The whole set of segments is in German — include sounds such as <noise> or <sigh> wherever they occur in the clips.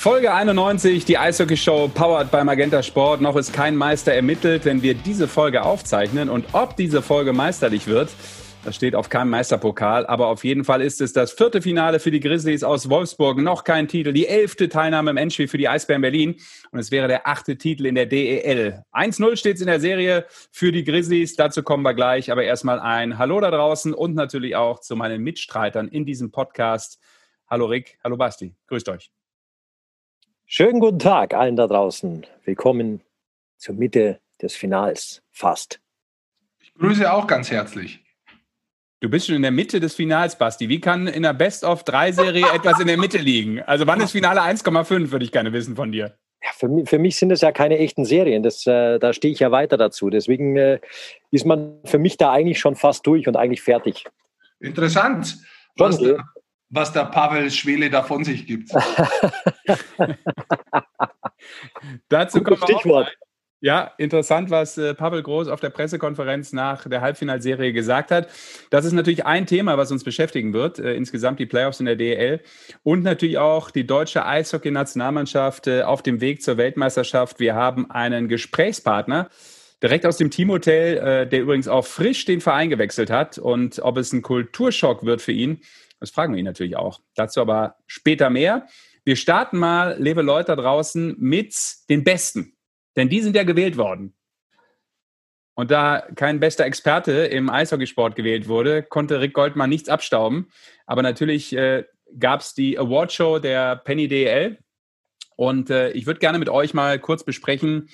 Folge 91, die Eishockey-Show powered by Magenta Sport. Noch ist kein Meister ermittelt, wenn wir diese Folge aufzeichnen. Und ob diese Folge meisterlich wird, das steht auf keinem Meisterpokal. Aber auf jeden Fall ist es das vierte Finale für die Grizzlies aus Wolfsburg. Noch kein Titel. Die elfte Teilnahme im Endspiel für die Eisbären Berlin. Und es wäre der achte Titel in der DEL. 1-0 steht es in der Serie für die Grizzlies. Dazu kommen wir gleich. Aber erstmal ein Hallo da draußen und natürlich auch zu meinen Mitstreitern in diesem Podcast. Hallo Rick, hallo Basti. Grüßt euch. Schönen guten Tag allen da draußen. Willkommen zur Mitte des Finals fast. Ich grüße auch ganz herzlich. Du bist schon in der Mitte des Finals, Basti. Wie kann in der Best-of-3-Serie <laughs> etwas in der Mitte liegen? Also wann ist Finale 1,5, würde ich gerne wissen von dir. Ja, für, mich, für mich sind es ja keine echten Serien. Das, äh, da stehe ich ja weiter dazu. Deswegen äh, ist man für mich da eigentlich schon fast durch und eigentlich fertig. Interessant. Schon, was der Pavel Schwele da von sich gibt. <laughs> Dazu kommt Stichwort. Ja, interessant, was äh, Pavel Groß auf der Pressekonferenz nach der Halbfinalserie gesagt hat. Das ist natürlich ein Thema, was uns beschäftigen wird. Äh, insgesamt die Playoffs in der DEL und natürlich auch die deutsche Eishockey-Nationalmannschaft äh, auf dem Weg zur Weltmeisterschaft. Wir haben einen Gesprächspartner direkt aus dem Teamhotel, der übrigens auch frisch den Verein gewechselt hat und ob es ein Kulturschock wird für ihn. Das fragen wir ihn natürlich auch. Dazu aber später mehr. Wir starten mal, liebe Leute da draußen, mit den Besten. Denn die sind ja gewählt worden. Und da kein bester Experte im Eishockeysport gewählt wurde, konnte Rick Goldmann nichts abstauben. Aber natürlich äh, gab es die Awardshow der Penny DL. Und äh, ich würde gerne mit euch mal kurz besprechen,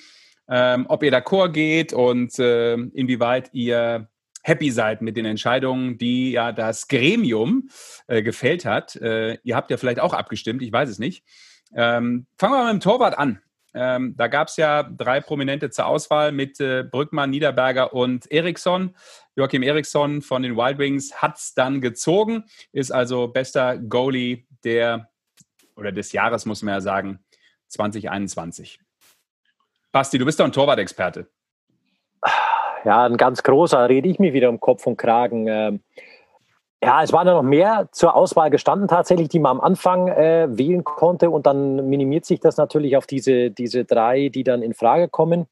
ähm, ob ihr d'accord geht und äh, inwieweit ihr happy seid mit den Entscheidungen, die ja das Gremium äh, gefällt hat. Äh, ihr habt ja vielleicht auch abgestimmt, ich weiß es nicht. Ähm, fangen wir mal mit dem Torwart an. Ähm, da gab es ja drei Prominente zur Auswahl mit äh, Brückmann, Niederberger und Eriksson. Joachim Eriksson von den Wild Wings hat es dann gezogen, ist also bester Goalie der oder des Jahres, muss man ja sagen, 2021. Basti, du bist doch ein Torwart-Experte ja, ein ganz großer, rede ich mir wieder um Kopf und Kragen. Ähm, ja, es waren ja noch mehr zur Auswahl gestanden tatsächlich, die man am Anfang äh, wählen konnte und dann minimiert sich das natürlich auf diese, diese drei, die dann in Frage kommen.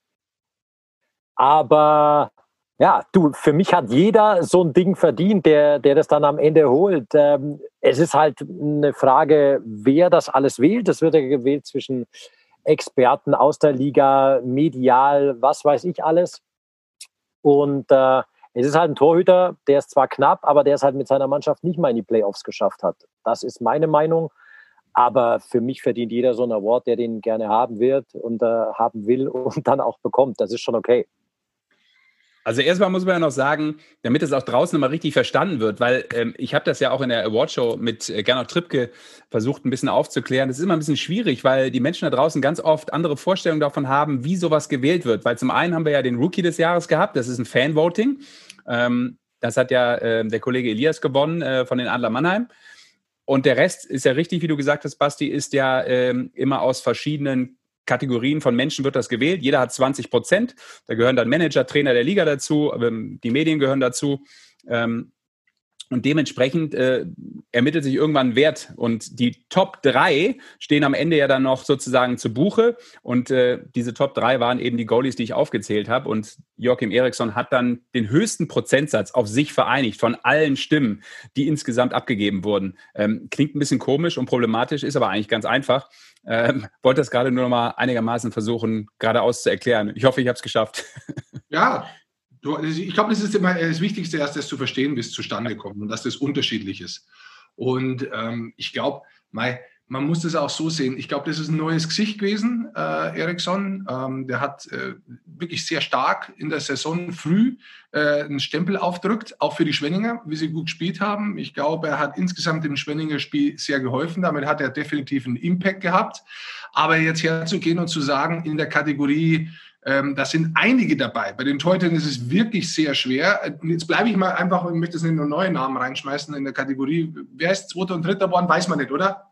Aber ja, du, für mich hat jeder so ein Ding verdient, der, der das dann am Ende holt. Ähm, es ist halt eine Frage, wer das alles wählt. Das wird ja gewählt zwischen Experten aus der Liga, medial, was weiß ich alles. Und äh, es ist halt ein Torhüter, der ist zwar knapp, aber der es halt mit seiner Mannschaft nicht mal in die Playoffs geschafft hat. Das ist meine Meinung. Aber für mich verdient jeder so einen Award, der den gerne haben wird und äh, haben will und dann auch bekommt. Das ist schon okay. Also erstmal muss man ja noch sagen, damit es auch draußen immer richtig verstanden wird, weil ähm, ich habe das ja auch in der Awardshow mit äh, Gernot Trippke versucht, ein bisschen aufzuklären. Das ist immer ein bisschen schwierig, weil die Menschen da draußen ganz oft andere Vorstellungen davon haben, wie sowas gewählt wird. Weil zum einen haben wir ja den Rookie des Jahres gehabt, das ist ein Fanvoting. Ähm, das hat ja äh, der Kollege Elias gewonnen äh, von den Adler Mannheim. Und der Rest ist ja richtig, wie du gesagt hast, Basti, ist ja ähm, immer aus verschiedenen Kategorien von Menschen wird das gewählt. Jeder hat 20 Prozent. Da gehören dann Manager, Trainer der Liga dazu, ähm, die Medien gehören dazu. Ähm, und dementsprechend äh, ermittelt sich irgendwann ein Wert. Und die Top 3 stehen am Ende ja dann noch sozusagen zu Buche. Und äh, diese Top 3 waren eben die Goalies, die ich aufgezählt habe. Und Joachim Eriksson hat dann den höchsten Prozentsatz auf sich vereinigt von allen Stimmen, die insgesamt abgegeben wurden. Ähm, klingt ein bisschen komisch und problematisch, ist aber eigentlich ganz einfach. Ähm, wollte das gerade nur noch mal einigermaßen versuchen, geradeaus zu erklären. Ich hoffe, ich habe es geschafft. Ja, ich glaube, das ist immer das Wichtigste, erst das zu verstehen, wie es zustande kommt und dass das unterschiedlich ist. Und ähm, ich glaube, man muss das auch so sehen. Ich glaube, das ist ein neues Gesicht gewesen, äh, Eriksson. Ähm, der hat äh, wirklich sehr stark in der Saison früh äh, einen Stempel aufdrückt, auch für die Schwenninger, wie sie gut gespielt haben. Ich glaube, er hat insgesamt dem Schwenninger Spiel sehr geholfen. Damit hat er definitiv einen Impact gehabt. Aber jetzt herzugehen und zu sagen, in der Kategorie, ähm, da sind einige dabei. Bei den Teutern ist es wirklich sehr schwer. Jetzt bleibe ich mal einfach, ich möchte jetzt einen neuen Namen reinschmeißen in der Kategorie. Wer ist zweiter und dritter geworden, weiß man nicht, oder?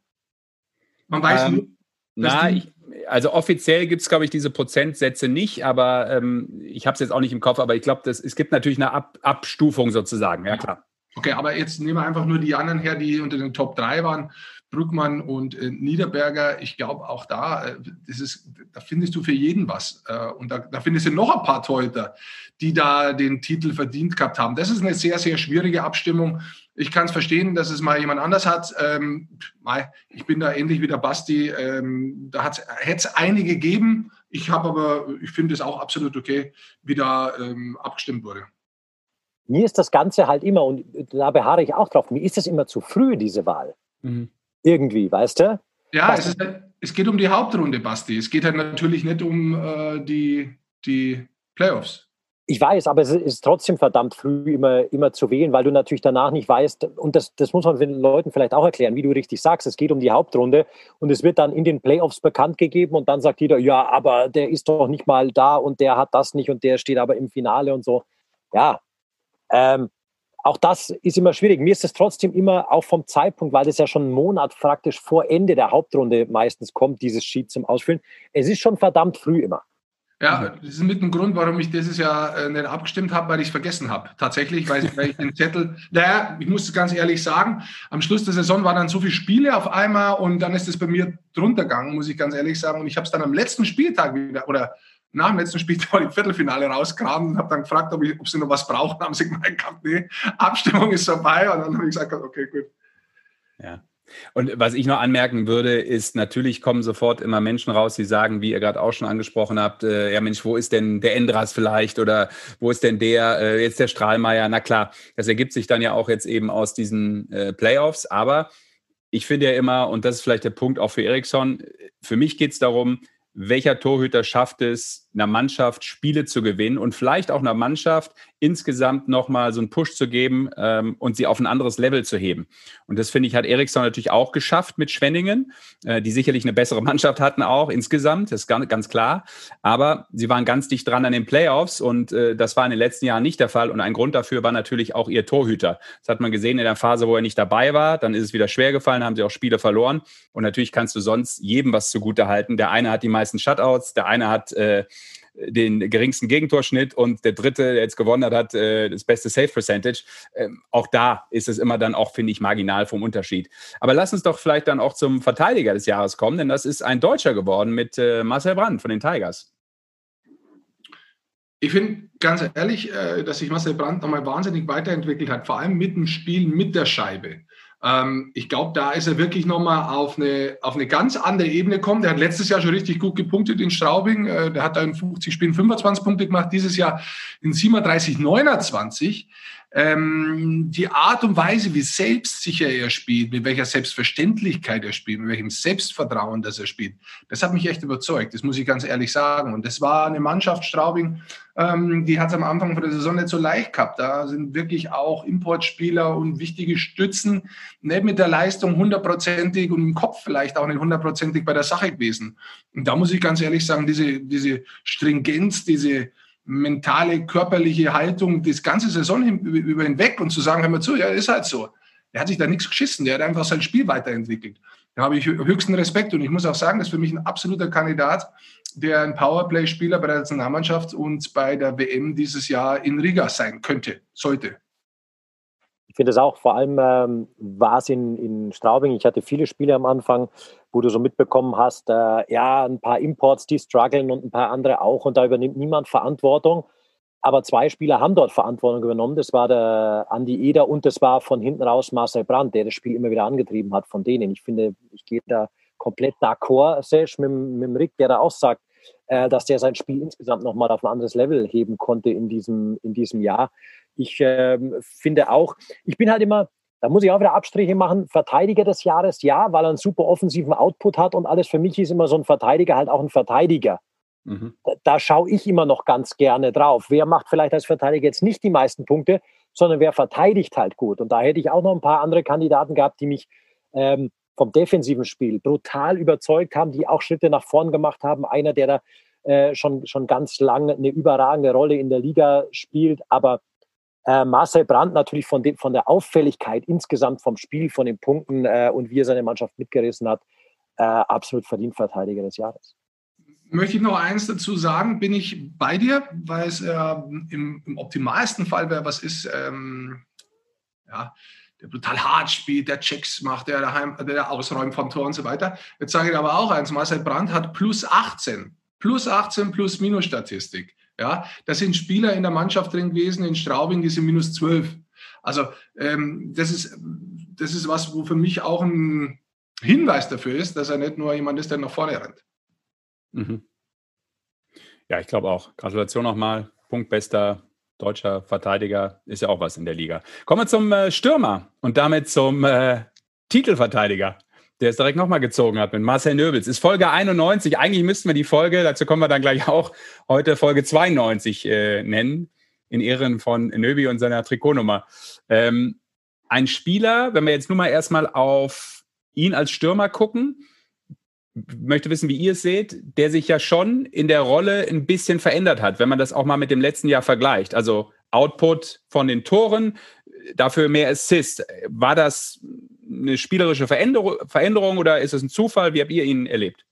Man weiß ähm, nur. Na, ich, also offiziell gibt es, glaube ich, diese Prozentsätze nicht, aber ähm, ich habe es jetzt auch nicht im Kopf, aber ich glaube, es gibt natürlich eine Ab Abstufung sozusagen, ja klar. Okay, aber jetzt nehmen wir einfach nur die anderen her, die unter den Top 3 waren. Brückmann und äh, Niederberger, ich glaube auch da, äh, das ist, da findest du für jeden was. Äh, und da, da, findest du noch ein paar Torhüter, die da den Titel verdient gehabt haben. Das ist eine sehr, sehr schwierige Abstimmung. Ich kann es verstehen, dass es mal jemand anders hat. Ähm, ich bin da ähnlich wie der Basti. Ähm, da hätte es einige gegeben. Ich habe aber, ich finde es auch absolut okay, wie da ähm, abgestimmt wurde. Mir ist das Ganze halt immer, und da beharre ich auch drauf, mir ist das immer zu früh, diese Wahl. Mhm. Irgendwie, weißt du? Ja, es, ist, es, geht um die Hauptrunde, Basti. Es geht halt natürlich nicht um äh, die, die Playoffs. Ich weiß, aber es ist trotzdem verdammt früh immer, immer zu wählen, weil du natürlich danach nicht weißt, und das, das muss man den Leuten vielleicht auch erklären, wie du richtig sagst, es geht um die Hauptrunde und es wird dann in den Playoffs bekannt gegeben und dann sagt jeder, ja, aber der ist doch nicht mal da und der hat das nicht und der steht aber im Finale und so. Ja, ähm, auch das ist immer schwierig. Mir ist es trotzdem immer auch vom Zeitpunkt, weil das ja schon einen Monat praktisch vor Ende der Hauptrunde meistens kommt, dieses Sheet zum Ausfüllen. Es ist schon verdammt früh immer. Ja, das ist mit dem Grund, warum ich dieses Jahr äh, nicht abgestimmt habe, weil ich es vergessen habe. Tatsächlich, weil ich, weil ich den Zettel, <laughs> naja, ich muss es ganz ehrlich sagen, am Schluss der Saison waren dann so viele Spiele auf einmal und dann ist es bei mir drunter gegangen, muss ich ganz ehrlich sagen. Und ich habe es dann am letzten Spieltag wieder, oder nach dem letzten Spiel im Viertelfinale rausgraben und habe dann gefragt, ob, ich, ob sie noch was brauchen. Haben sie gemeint, nee, Abstimmung ist vorbei. Und dann habe ich gesagt, okay, gut. Ja. Und was ich noch anmerken würde, ist, natürlich kommen sofort immer Menschen raus, die sagen, wie ihr gerade auch schon angesprochen habt, äh, ja Mensch, wo ist denn der Endras vielleicht oder wo ist denn der, äh, jetzt der Strahlmeier? Na klar, das ergibt sich dann ja auch jetzt eben aus diesen äh, Playoffs, aber ich finde ja immer, und das ist vielleicht der Punkt auch für Eriksson, für mich geht es darum, welcher Torhüter schafft es, einer Mannschaft Spiele zu gewinnen und vielleicht auch einer Mannschaft insgesamt nochmal so einen Push zu geben ähm, und sie auf ein anderes Level zu heben. Und das finde ich, hat Eriksson natürlich auch geschafft mit Schwenningen, äh, die sicherlich eine bessere Mannschaft hatten auch insgesamt, das ist ganz, ganz klar. Aber sie waren ganz dicht dran an den Playoffs und äh, das war in den letzten Jahren nicht der Fall. Und ein Grund dafür war natürlich auch ihr Torhüter. Das hat man gesehen in der Phase, wo er nicht dabei war. Dann ist es wieder schwer gefallen, haben sie auch Spiele verloren. Und natürlich kannst du sonst jedem was zugute halten. Der eine hat die meisten Shutouts, der eine hat äh, den geringsten Gegentorschnitt und der dritte, der jetzt gewonnen hat, hat äh, das beste Save Percentage. Ähm, auch da ist es immer dann auch, finde ich, marginal vom Unterschied. Aber lass uns doch vielleicht dann auch zum Verteidiger des Jahres kommen, denn das ist ein Deutscher geworden mit äh, Marcel Brandt von den Tigers. Ich finde ganz ehrlich, äh, dass sich Marcel Brandt nochmal wahnsinnig weiterentwickelt hat, vor allem mit dem Spiel mit der Scheibe. Ähm, ich glaube, da ist er wirklich nochmal auf eine, auf eine ganz andere Ebene gekommen. Der hat letztes Jahr schon richtig gut gepunktet in Straubing. Äh, der hat da in 50 Spielen 25 Punkte gemacht, dieses Jahr in 37, 29 ähm, die Art und Weise, wie selbstsicher er spielt, mit welcher Selbstverständlichkeit er spielt, mit welchem Selbstvertrauen, das er spielt, das hat mich echt überzeugt. Das muss ich ganz ehrlich sagen. Und das war eine Mannschaft Straubing, ähm, die hat es am Anfang von der Saison nicht so leicht gehabt. Da sind wirklich auch Importspieler und wichtige Stützen nicht mit der Leistung hundertprozentig und im Kopf vielleicht auch nicht hundertprozentig bei der Sache gewesen. Und da muss ich ganz ehrlich sagen, diese, diese Stringenz, diese mentale, körperliche Haltung das ganze Saison über hinweg und zu sagen, hör mal zu, ja, ist halt so. Er hat sich da nichts geschissen, der hat einfach sein Spiel weiterentwickelt. Da habe ich höchsten Respekt und ich muss auch sagen, das ist für mich ein absoluter Kandidat, der ein Powerplay-Spieler bei der Nationalmannschaft und bei der WM dieses Jahr in Riga sein könnte, sollte. Ich finde es auch, vor allem ähm, war es in, in Straubing, ich hatte viele Spiele am Anfang, wo du so mitbekommen hast, äh, ja, ein paar Imports, die strugglen und ein paar andere auch und da übernimmt niemand Verantwortung. Aber zwei Spieler haben dort Verantwortung übernommen. Das war der Andi Eder und das war von hinten raus Marcel Brandt, der das Spiel immer wieder angetrieben hat von denen. Ich finde, ich gehe da komplett d'accord, Sesh, mit, mit Rick, der da auch sagt, äh, dass der sein Spiel insgesamt nochmal auf ein anderes Level heben konnte in diesem, in diesem Jahr. Ich äh, finde auch, ich bin halt immer, da muss ich auch wieder Abstriche machen, Verteidiger des Jahres, ja, weil er einen super offensiven Output hat und alles. Für mich ist immer so ein Verteidiger halt auch ein Verteidiger. Mhm. Da, da schaue ich immer noch ganz gerne drauf. Wer macht vielleicht als Verteidiger jetzt nicht die meisten Punkte, sondern wer verteidigt halt gut. Und da hätte ich auch noch ein paar andere Kandidaten gehabt, die mich ähm, vom defensiven Spiel brutal überzeugt haben, die auch Schritte nach vorn gemacht haben. Einer, der da äh, schon, schon ganz lange eine überragende Rolle in der Liga spielt, aber äh, Marcel Brandt natürlich von, de, von der Auffälligkeit insgesamt vom Spiel, von den Punkten äh, und wie er seine Mannschaft mitgerissen hat, äh, absolut verdient Verteidiger des Jahres. Möchte ich noch eins dazu sagen, bin ich bei dir, weil es im, im, optimalsten Fall wäre, was ist, ähm, ja, der brutal hart spielt, der Checks macht, der daheim, der ausräumt vom Tor und so weiter. Jetzt sage ich aber auch eins, Marcel Brandt hat plus 18, plus 18 plus Minus Statistik. Ja, da sind Spieler in der Mannschaft drin gewesen, in Straubing, die sind minus 12. Also ähm, das, ist, das ist was, wo für mich auch ein Hinweis dafür ist, dass er nicht nur jemand ist, der nach vorne rennt. Mhm. Ja, ich glaube auch. Gratulation nochmal. Punktbester deutscher Verteidiger ist ja auch was in der Liga. Kommen wir zum äh, Stürmer und damit zum äh, Titelverteidiger, der es direkt nochmal gezogen hat mit Marcel Nöbels. Ist Folge 91. Eigentlich müssten wir die Folge, dazu kommen wir dann gleich auch, heute Folge 92 äh, nennen, in Ehren von Nöbi und seiner Trikotnummer. Ähm, ein Spieler, wenn wir jetzt nur mal erstmal auf ihn als Stürmer gucken, möchte wissen, wie ihr es seht, der sich ja schon in der Rolle ein bisschen verändert hat, wenn man das auch mal mit dem letzten Jahr vergleicht. Also Output von den Toren, dafür mehr Assist. War das eine spielerische Veränderung, oder ist es ein Zufall? Wie habt ihr ihn erlebt?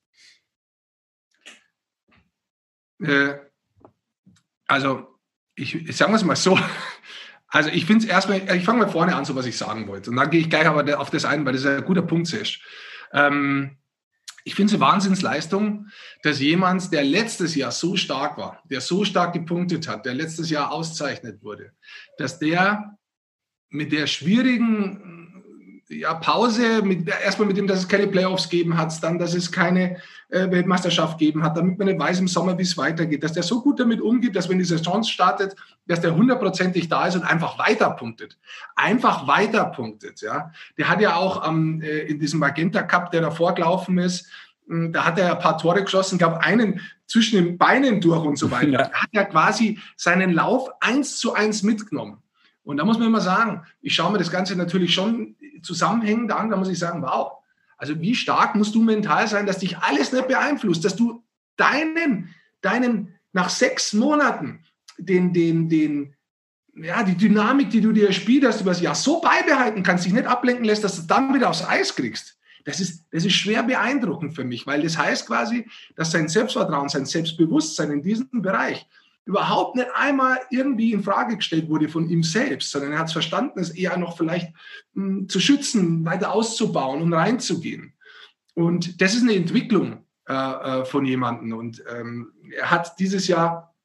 Äh, also, ich, ich sage es mal so. Also ich finde es erstmal, ich fange mal vorne an, so was ich sagen wollte. Und dann gehe ich gleich aber auf das ein, weil das ein guter Punkt ist. Ähm, ich finde es eine Wahnsinnsleistung, dass jemand, der letztes Jahr so stark war, der so stark gepunktet hat, der letztes Jahr auszeichnet wurde, dass der mit der schwierigen ja, Pause, mit, erstmal mit dem, dass es keine Playoffs geben hat, dann, dass es keine Weltmeisterschaft geben hat, damit man nicht weiß im Sommer, wie es weitergeht, dass der so gut damit umgeht, dass wenn die Saison startet, dass der hundertprozentig da ist und einfach weiterpunktet. Einfach weiterpunktet, ja. Der hat ja auch ähm, äh, in diesem Magenta Cup, der davor gelaufen ist, hm, da hat er ein paar Tore geschossen, gab einen zwischen den Beinen durch und so weiter. Ja. Hat er quasi seinen Lauf eins zu eins mitgenommen. Und da muss man immer sagen, ich schaue mir das Ganze natürlich schon zusammenhängend an, da muss ich sagen, wow, also wie stark musst du mental sein, dass dich alles nicht beeinflusst, dass du deinen, deinen nach sechs Monaten den, den, den, ja, die Dynamik, die du dir spielt hast über das Jahr, so beibehalten kannst, dich nicht ablenken lässt, dass du dann wieder aufs Eis kriegst. Das ist, das ist schwer beeindruckend für mich, weil das heißt quasi, dass sein Selbstvertrauen, sein Selbstbewusstsein in diesem Bereich überhaupt nicht einmal irgendwie in Frage gestellt wurde von ihm selbst, sondern er hat es verstanden, es eher noch vielleicht mh, hm, zu schützen, weiter auszubauen und reinzugehen. Und das ist eine Entwicklung äh, äh, von jemandem. Und ähm, er hat dieses Jahr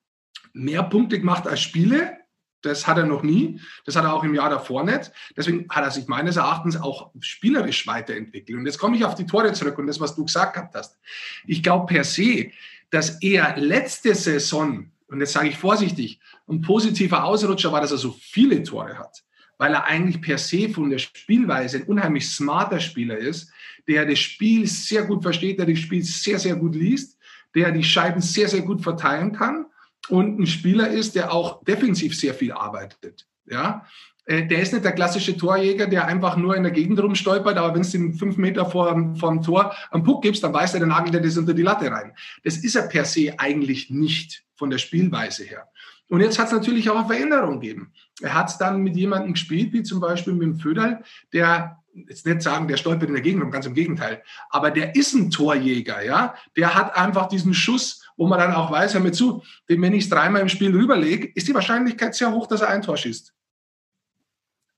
mehr Punkte gemacht als Spiele. Das hat er noch nie. Das hat er auch im Jahr davor nicht. Deswegen hat er sich meines Erachtens auch spielerisch weiterentwickelt. Und jetzt komme ich auf die Tore zurück und das, was du gesagt hast. Ich glaube per se, dass er letzte Saison und jetzt sage ich vorsichtig, ein positiver Ausrutscher war, dass er so viele Tore hat, weil er eigentlich per se von der Spielweise ein unheimlich smarter Spieler ist, der das Spiel sehr gut versteht, der das Spiel sehr, sehr gut liest, der die Scheiben sehr, sehr gut verteilen kann und ein Spieler ist, der auch defensiv sehr viel arbeitet. Ja, äh, der ist nicht der klassische Torjäger, der einfach nur in der Gegend rumstolpert, aber wenn es ihm fünf Meter vor, vor dem Tor am Puck gibst, dann weiß er, der nagelt das unter die Latte rein. Das ist er per se eigentlich nicht von der Spielweise her. Und jetzt hat es natürlich auch eine Veränderung gegeben. Er hat es dann mit jemandem gespielt, wie zum Beispiel mit dem Föderl, der jetzt nicht sagen, der stolpert in der Gegend, ganz im Gegenteil. Aber der ist ein Torjäger, ja. Der hat einfach diesen Schuss, wo man dann auch weiß, hör mir zu, wenn ich es dreimal im Spiel rüberlege, ist die Wahrscheinlichkeit sehr hoch, dass er ein Tor schießt.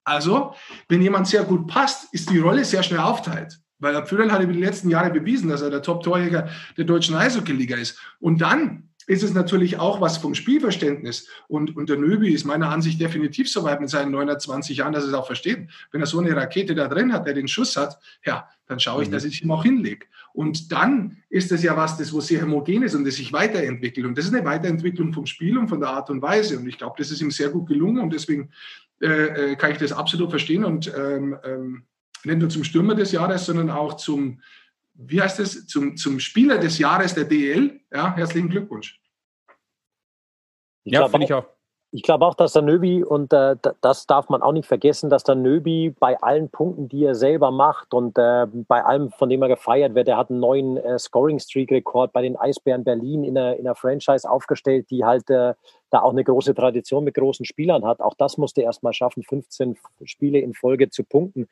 Also, wenn jemand sehr gut passt, ist die Rolle sehr schnell aufteilt. Weil der Pföderl hat über die letzten Jahre bewiesen, dass er der Top-Torjäger der deutschen Eishockey-Liga ist. Und dann ist es natürlich auch was vom Spielverständnis. Und, und der Nöbi ist meiner Ansicht definitiv so weit mit seinen 920 Jahren, dass er es auch versteht. Wenn er so eine Rakete da drin hat, der den Schuss hat, ja, dann schaue ich, mhm. dass ich ihm auch hinlege. Und dann ist es ja was, das wo sehr homogen ist und das sich weiterentwickelt. Und das ist eine Weiterentwicklung vom Spiel und von der Art und Weise. Und ich glaube, das ist ihm sehr gut gelungen und deswegen äh, äh, kann ich das absolut verstehen und ähm, ähm, nicht nur zum Stürmer des Jahres, sondern auch zum wie heißt es, zum, zum Spieler des Jahres der DL. Ja, herzlichen Glückwunsch. ja, finde ich auch. Ich glaube auch, dass der Nöbi, und äh, das darf man auch nicht vergessen, dass der Nöbi bei allen Punkten, die er selber macht und äh, bei allem, von dem er gefeiert wird, er hat einen neuen äh, Scoring-Streak-Rekord bei den Eisbären Berlin in einer, in einer Franchise aufgestellt, die halt äh, da auch eine große Tradition mit großen Spielern hat. Auch das musste er erst mal schaffen, 15 Spiele in Folge zu punkten.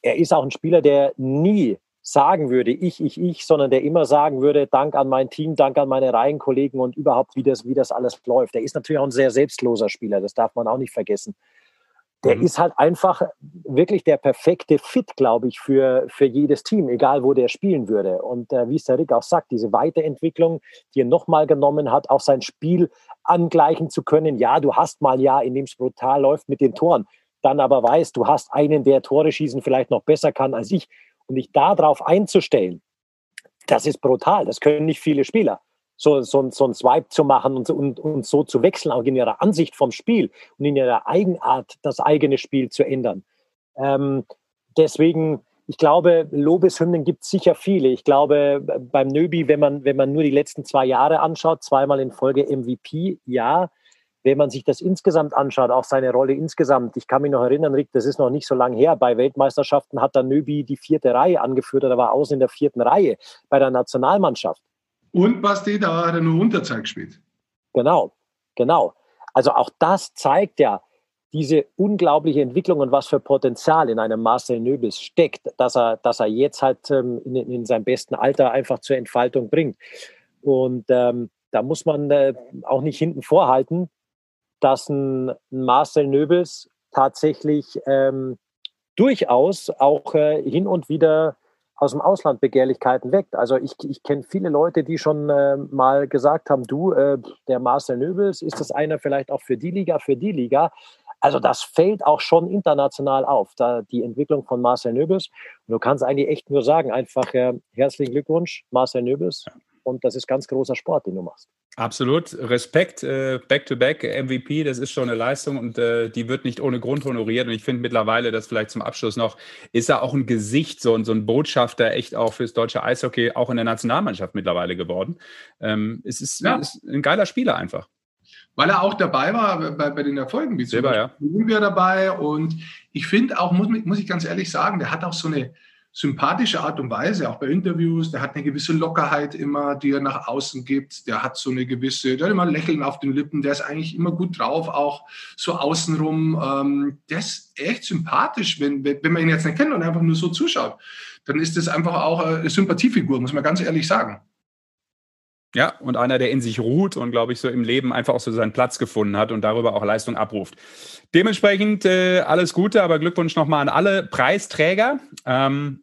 Er ist auch ein Spieler, der nie sagen würde, ich, ich, ich, sondern der immer sagen würde, Dank an mein Team, Dank an meine Reihenkollegen und überhaupt, wie das, wie das alles läuft. Der ist natürlich auch ein sehr selbstloser Spieler, das darf man auch nicht vergessen. der mhm. ist halt einfach wirklich der perfekte Fit, glaube ich, für, für jedes Team, egal wo der spielen würde. Und äh, wie es der Rick auch sagt, diese Weiterentwicklung, die er nochmal genommen hat, auch sein Spiel angleichen zu können. Ja, du hast mal ja, in dem es brutal läuft mit den Toren, dann aber weißt, du hast einen, der Tore schießen vielleicht noch besser kann als ich. Und dich darauf einzustellen, das ist brutal. Das können nicht viele Spieler so, so, so ein Swipe zu machen und, und, und so zu wechseln, auch in ihrer Ansicht vom Spiel und in ihrer Eigenart das eigene Spiel zu ändern. Ähm, deswegen, ich glaube, Lobeshymnen gibt es sicher viele. Ich glaube, beim Nöbi, wenn man, wenn man nur die letzten zwei Jahre anschaut, zweimal in Folge MVP, ja. Wenn man sich das insgesamt anschaut, auch seine Rolle insgesamt, ich kann mich noch erinnern, Rick, das ist noch nicht so lange her, bei Weltmeisterschaften hat der Nöbi die vierte Reihe angeführt, oder war außen in der vierten Reihe bei der Nationalmannschaft. Und Basti, da hat er nur Unterzahl gespielt. Genau, genau. Also auch das zeigt ja diese unglaubliche Entwicklung und was für Potenzial in einem Marcel Nöbels steckt, dass er, dass er jetzt halt ähm, in, in seinem besten Alter einfach zur Entfaltung bringt. Und ähm, da muss man äh, auch nicht hinten vorhalten, dass ein, Marcel Nöbels tatsächlich ähm, durchaus auch äh, hin und wieder aus dem Ausland Begehrlichkeiten weckt. Also ich, ich kenne viele Leute, die schon äh, mal gesagt haben, du, äh, der Marcel Nöbels, ist das einer vielleicht auch für die Liga, für die Liga? Also das fällt auch schon international auf, da die Entwicklung von Marcel Nöbels. Und du kannst eigentlich echt nur sagen, einfach äh, herzlichen Glückwunsch, Marcel Nöbels. Und das ist ganz großer Sport, den du machst. Absolut. Respekt, äh, Back-to-Back, MVP, das ist schon eine Leistung und äh, die wird nicht ohne Grund honoriert. Und ich finde mittlerweile, das vielleicht zum Abschluss noch, ist er auch ein Gesicht, so, so ein Botschafter echt auch fürs deutsche Eishockey, auch in der Nationalmannschaft mittlerweile geworden. Ähm, es ist, ja. ist, ein geiler Spieler einfach. Weil er auch dabei war bei, bei den Erfolgen, wie zum Selber, Beispiel ja. Olympia dabei. Und ich finde auch, muss, muss ich ganz ehrlich sagen, der hat auch so eine, sympathische Art und Weise, auch bei Interviews. Der hat eine gewisse Lockerheit immer, die er nach außen gibt. Der hat so eine gewisse, der hat immer ein Lächeln auf den Lippen. Der ist eigentlich immer gut drauf, auch so außenrum. Ähm, der ist echt sympathisch, wenn, wenn man ihn jetzt nicht kennt und einfach nur so zuschaut. Dann ist das einfach auch eine Sympathiefigur, muss man ganz ehrlich sagen. Ja, und einer, der in sich ruht und, glaube ich, so im Leben einfach auch so seinen Platz gefunden hat und darüber auch Leistung abruft. Dementsprechend äh, alles Gute, aber Glückwunsch nochmal an alle Preisträger. Ähm,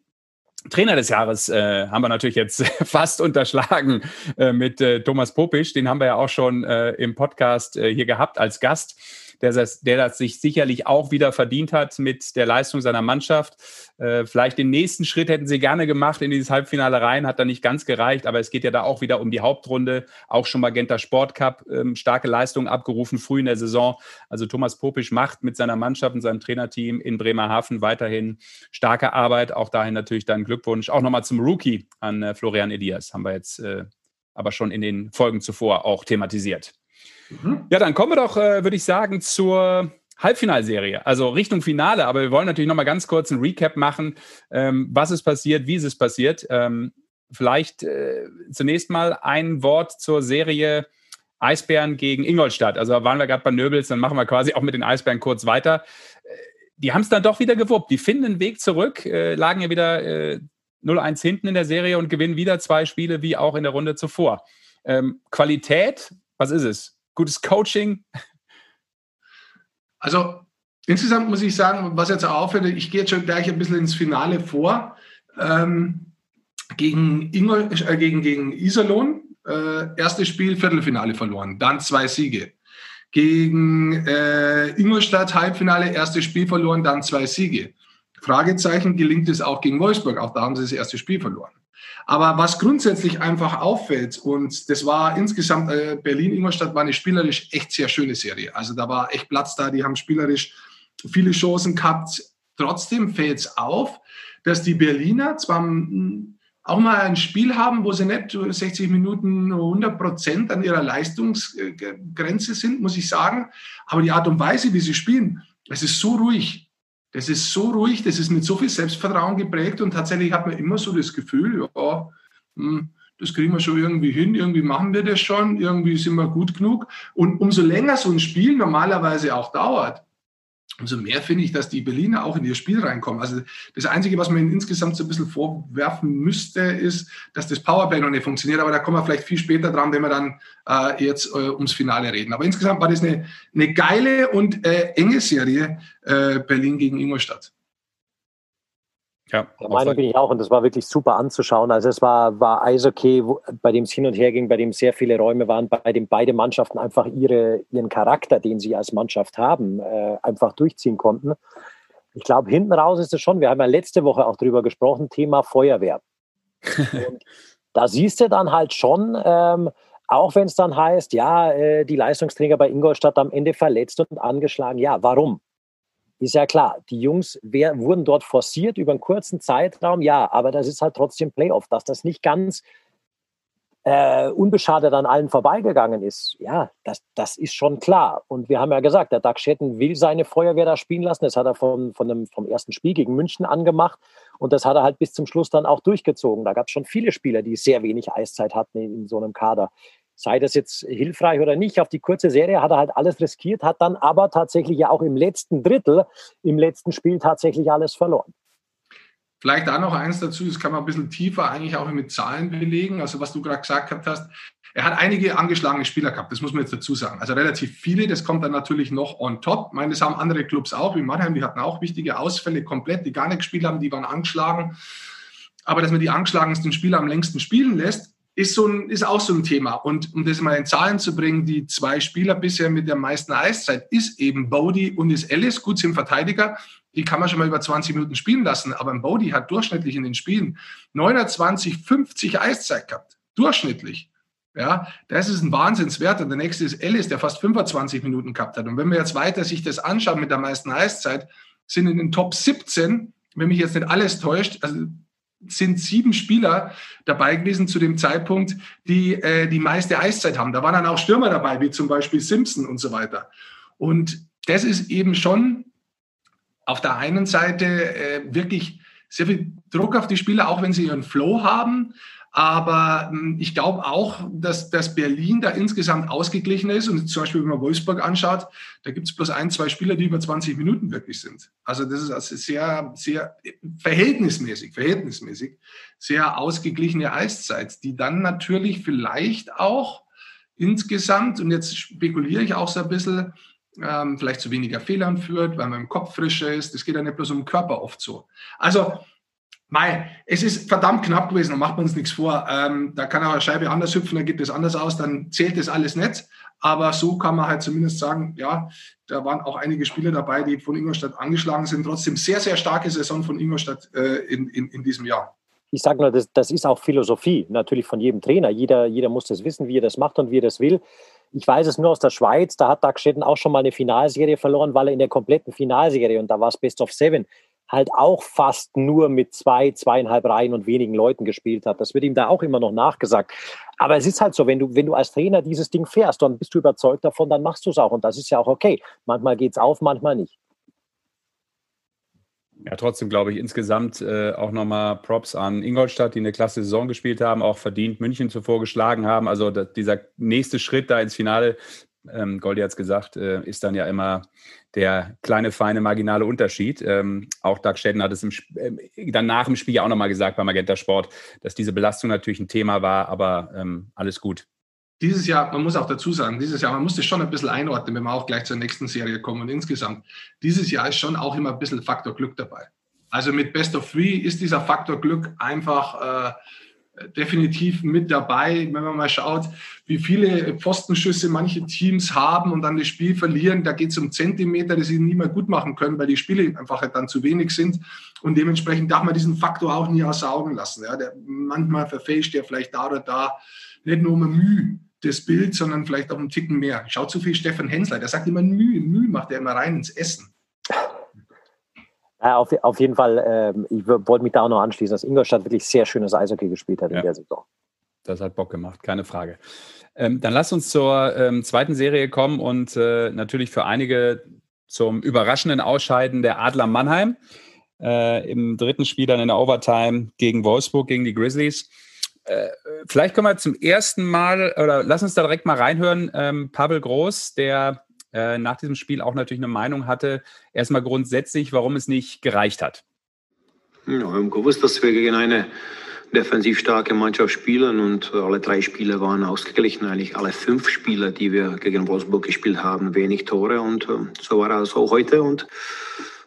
Trainer des Jahres äh, haben wir natürlich jetzt <laughs> fast unterschlagen äh, mit äh, Thomas Popisch. Den haben wir ja auch schon äh, im Podcast äh, hier gehabt als Gast der der das sich sicherlich auch wieder verdient hat mit der Leistung seiner Mannschaft. Äh, vielleicht den nächsten Schritt hätten sie gerne gemacht in dieses Halbfinale rein, hat da nicht ganz gereicht, aber es geht ja da auch wieder um die Hauptrunde, auch schon Magenta Sport Cup, ähm, starke Leistungen abgerufen früh in der Saison. Also Thomas Popisch macht mit seiner Mannschaft und seinem Trainerteam in Bremerhaven weiterhin starke Arbeit. Auch dahin natürlich dann Glückwunsch. Auch nochmal zum Rookie an äh, Florian Elias, haben wir jetzt äh, aber schon in den Folgen zuvor auch thematisiert. Mhm. Ja, dann kommen wir doch, äh, würde ich sagen, zur Halbfinalserie, also Richtung Finale. Aber wir wollen natürlich noch mal ganz kurz ein Recap machen, ähm, was ist passiert, wie ist es passiert. Ähm, vielleicht äh, zunächst mal ein Wort zur Serie Eisbären gegen Ingolstadt. Also waren wir gerade bei Nöbels, dann machen wir quasi auch mit den Eisbären kurz weiter. Äh, die haben es dann doch wieder gewuppt. Die finden einen Weg zurück, äh, lagen ja wieder äh, 0-1 hinten in der Serie und gewinnen wieder zwei Spiele wie auch in der Runde zuvor. Ähm, Qualität, was ist es? Gutes Coaching? Also insgesamt muss ich sagen, was jetzt auffällt, ich gehe jetzt schon gleich ein bisschen ins Finale vor. Ähm, gegen, Ingol, äh, gegen, gegen Iserlohn, äh, erstes Spiel, Viertelfinale verloren, dann zwei Siege. Gegen äh, Ingolstadt, Halbfinale, erstes Spiel verloren, dann zwei Siege. Fragezeichen, gelingt es auch gegen Wolfsburg? Auch da haben sie das erste Spiel verloren. Aber was grundsätzlich einfach auffällt, und das war insgesamt, äh, Berlin-Ingolstadt war eine spielerisch echt sehr schöne Serie. Also da war echt Platz da, die haben spielerisch viele Chancen gehabt. Trotzdem fällt es auf, dass die Berliner zwar hm, auch mal ein Spiel haben, wo sie nicht 60 Minuten 100 Prozent an ihrer Leistungsgrenze sind, muss ich sagen. Aber die Art und Weise, wie sie spielen, es ist so ruhig. Das ist so ruhig, das ist mit so viel Selbstvertrauen geprägt und tatsächlich hat man immer so das Gefühl, ja, hm, das kriegen wir schon irgendwie hin, irgendwie machen wir das schon, irgendwie sind wir gut genug. Und umso länger so ein Spiel normalerweise auch dauert, umso mehr finde ich, dass die Berliner auch in ihr Spiel reinkommen. Also das Einzige, was man ihnen insgesamt so ein bisschen vorwerfen müsste, ist, dass das Powerplay noch nicht funktioniert. Aber da kommen wir vielleicht viel später dran, wenn wir dann äh, jetzt äh, ums Finale reden. Aber insgesamt war das eine, eine geile und äh, enge Serie äh, Berlin gegen Ingolstadt. Ja, der Meinung bin ich auch und das war wirklich super anzuschauen. Also es war, war Eishockey, bei dem es hin und her ging, bei dem sehr viele Räume waren, bei dem beide Mannschaften einfach ihre, ihren Charakter, den sie als Mannschaft haben, äh, einfach durchziehen konnten. Ich glaube, hinten raus ist es schon, wir haben ja letzte Woche auch drüber gesprochen, Thema Feuerwehr. <laughs> und da siehst du dann halt schon, ähm, auch wenn es dann heißt, ja, äh, die Leistungsträger bei Ingolstadt am Ende verletzt und angeschlagen. Ja, warum? Ist ja klar, die Jungs wer, wurden dort forciert über einen kurzen Zeitraum, ja, aber das ist halt trotzdem Playoff, dass das nicht ganz äh, unbeschadet an allen vorbeigegangen ist. Ja, das, das ist schon klar. Und wir haben ja gesagt, der Doug Schetten will seine Feuerwehr da spielen lassen. Das hat er vom, von dem, vom ersten Spiel gegen München angemacht. Und das hat er halt bis zum Schluss dann auch durchgezogen. Da gab es schon viele Spieler, die sehr wenig Eiszeit hatten in, in so einem Kader sei das jetzt hilfreich oder nicht, auf die kurze Serie hat er halt alles riskiert, hat dann aber tatsächlich ja auch im letzten Drittel, im letzten Spiel tatsächlich alles verloren. Vielleicht da noch eins dazu, das kann man ein bisschen tiefer eigentlich auch mit Zahlen belegen. Also was du gerade gesagt hast, er hat einige angeschlagene Spieler gehabt, das muss man jetzt dazu sagen. Also relativ viele, das kommt dann natürlich noch on top. Ich meine, das haben andere Clubs auch, wie Mannheim, die hatten auch wichtige Ausfälle komplett, die gar nicht gespielt haben, die waren angeschlagen. Aber dass man die angeschlagensten Spieler am längsten spielen lässt, ist, so ein, ist auch so ein Thema. Und um das mal in Zahlen zu bringen, die zwei Spieler bisher mit der meisten Eiszeit ist eben Bodie und ist Ellis. Gut, sind Verteidiger. Die kann man schon mal über 20 Minuten spielen lassen. Aber ein Bodie hat durchschnittlich in den Spielen 29, 50 Eiszeit gehabt. Durchschnittlich. Ja, das ist ein Wahnsinnswert. Und der nächste ist Ellis, der fast 25 Minuten gehabt hat. Und wenn wir jetzt weiter sich das anschauen mit der meisten Eiszeit, sind in den Top 17, wenn mich jetzt nicht alles täuscht, also sind sieben Spieler dabei gewesen zu dem Zeitpunkt, die äh, die meiste Eiszeit haben. Da waren dann auch Stürmer dabei, wie zum Beispiel Simpson und so weiter. Und das ist eben schon auf der einen Seite äh, wirklich sehr viel Druck auf die Spieler, auch wenn sie ihren Flow haben. Aber hm, ich glaube auch, dass, dass Berlin da insgesamt ausgeglichen ist. Und zum Beispiel, wenn man Wolfsburg anschaut, da gibt es bloß ein, zwei Spieler, die über 20 Minuten wirklich sind. Also das ist also sehr, sehr verhältnismäßig, verhältnismäßig sehr ausgeglichene Eiszeit, die dann natürlich vielleicht auch insgesamt, und jetzt spekuliere ich auch so ein bisschen, ähm, vielleicht zu weniger Fehlern führt, weil man im Kopf frischer ist. Das geht ja nicht bloß um den Körper oft so. Also Mei, es ist verdammt knapp gewesen, da macht man uns nichts vor. Ähm, da kann auch eine Scheibe anders hüpfen, dann geht es anders aus, dann zählt das alles nicht. Aber so kann man halt zumindest sagen, ja, da waren auch einige Spieler dabei, die von Ingolstadt angeschlagen sind. Trotzdem sehr, sehr starke Saison von Ingolstadt äh, in, in, in diesem Jahr. Ich sage nur, das, das ist auch Philosophie, natürlich von jedem Trainer. Jeder, jeder muss das wissen, wie er das macht und wie er das will. Ich weiß es nur aus der Schweiz, da hat Dagstetten auch schon mal eine Finalserie verloren, weil er in der kompletten Finalserie, und da war es Best of Seven, halt auch fast nur mit zwei, zweieinhalb Reihen und wenigen Leuten gespielt hat. Das wird ihm da auch immer noch nachgesagt. Aber es ist halt so, wenn du, wenn du als Trainer dieses Ding fährst, dann bist du überzeugt davon, dann machst du es auch. Und das ist ja auch okay. Manchmal geht es auf, manchmal nicht. Ja, trotzdem glaube ich insgesamt äh, auch nochmal Props an Ingolstadt, die eine klasse Saison gespielt haben, auch verdient München zuvor geschlagen haben. Also dieser nächste Schritt da ins Finale, ähm, Goldi hat es gesagt, äh, ist dann ja immer der kleine, feine, marginale Unterschied. Ähm, auch Doug Shedden hat es im, äh, dann nach dem Spiel auch nochmal gesagt beim Magenta Sport, dass diese Belastung natürlich ein Thema war, aber ähm, alles gut. Dieses Jahr, man muss auch dazu sagen, dieses Jahr, man muss das schon ein bisschen einordnen, wenn wir auch gleich zur nächsten Serie kommen. Und insgesamt, dieses Jahr ist schon auch immer ein bisschen Faktor Glück dabei. Also mit Best of Three ist dieser Faktor Glück einfach äh, definitiv mit dabei, wenn man mal schaut, wie viele Pfostenschüsse manche Teams haben und dann das Spiel verlieren. Da geht es um Zentimeter, die sie nie mehr gut machen können, weil die Spiele einfach halt dann zu wenig sind. Und dementsprechend darf man diesen Faktor auch nie außer Augen lassen. Ja, der, manchmal verfälscht der vielleicht da oder da nicht nur um Mühe das Bild, sondern vielleicht auch einen Ticken mehr. Schaut zu viel Stefan Hensler, der sagt immer Mühe, Mühe macht er immer rein ins Essen. Auf, auf jeden Fall, ähm, ich wollte mich da auch noch anschließen, dass Ingolstadt wirklich sehr schönes Eishockey gespielt hat ja. in der Saison. Das hat Bock gemacht, keine Frage. Ähm, dann lass uns zur ähm, zweiten Serie kommen und äh, natürlich für einige zum überraschenden Ausscheiden der Adler Mannheim. Äh, Im dritten Spiel dann in der Overtime gegen Wolfsburg, gegen die Grizzlies. Äh, vielleicht können wir zum ersten Mal, oder lass uns da direkt mal reinhören, ähm, Pavel Groß, der äh, nach diesem Spiel auch natürlich eine Meinung hatte, erstmal grundsätzlich, warum es nicht gereicht hat. Ja, wir haben gewusst, dass wir gegen eine defensiv starke Mannschaft spielen und alle drei Spiele waren ausgeglichen. Eigentlich alle fünf Spiele, die wir gegen Wolfsburg gespielt haben, wenig Tore und äh, so war es auch heute und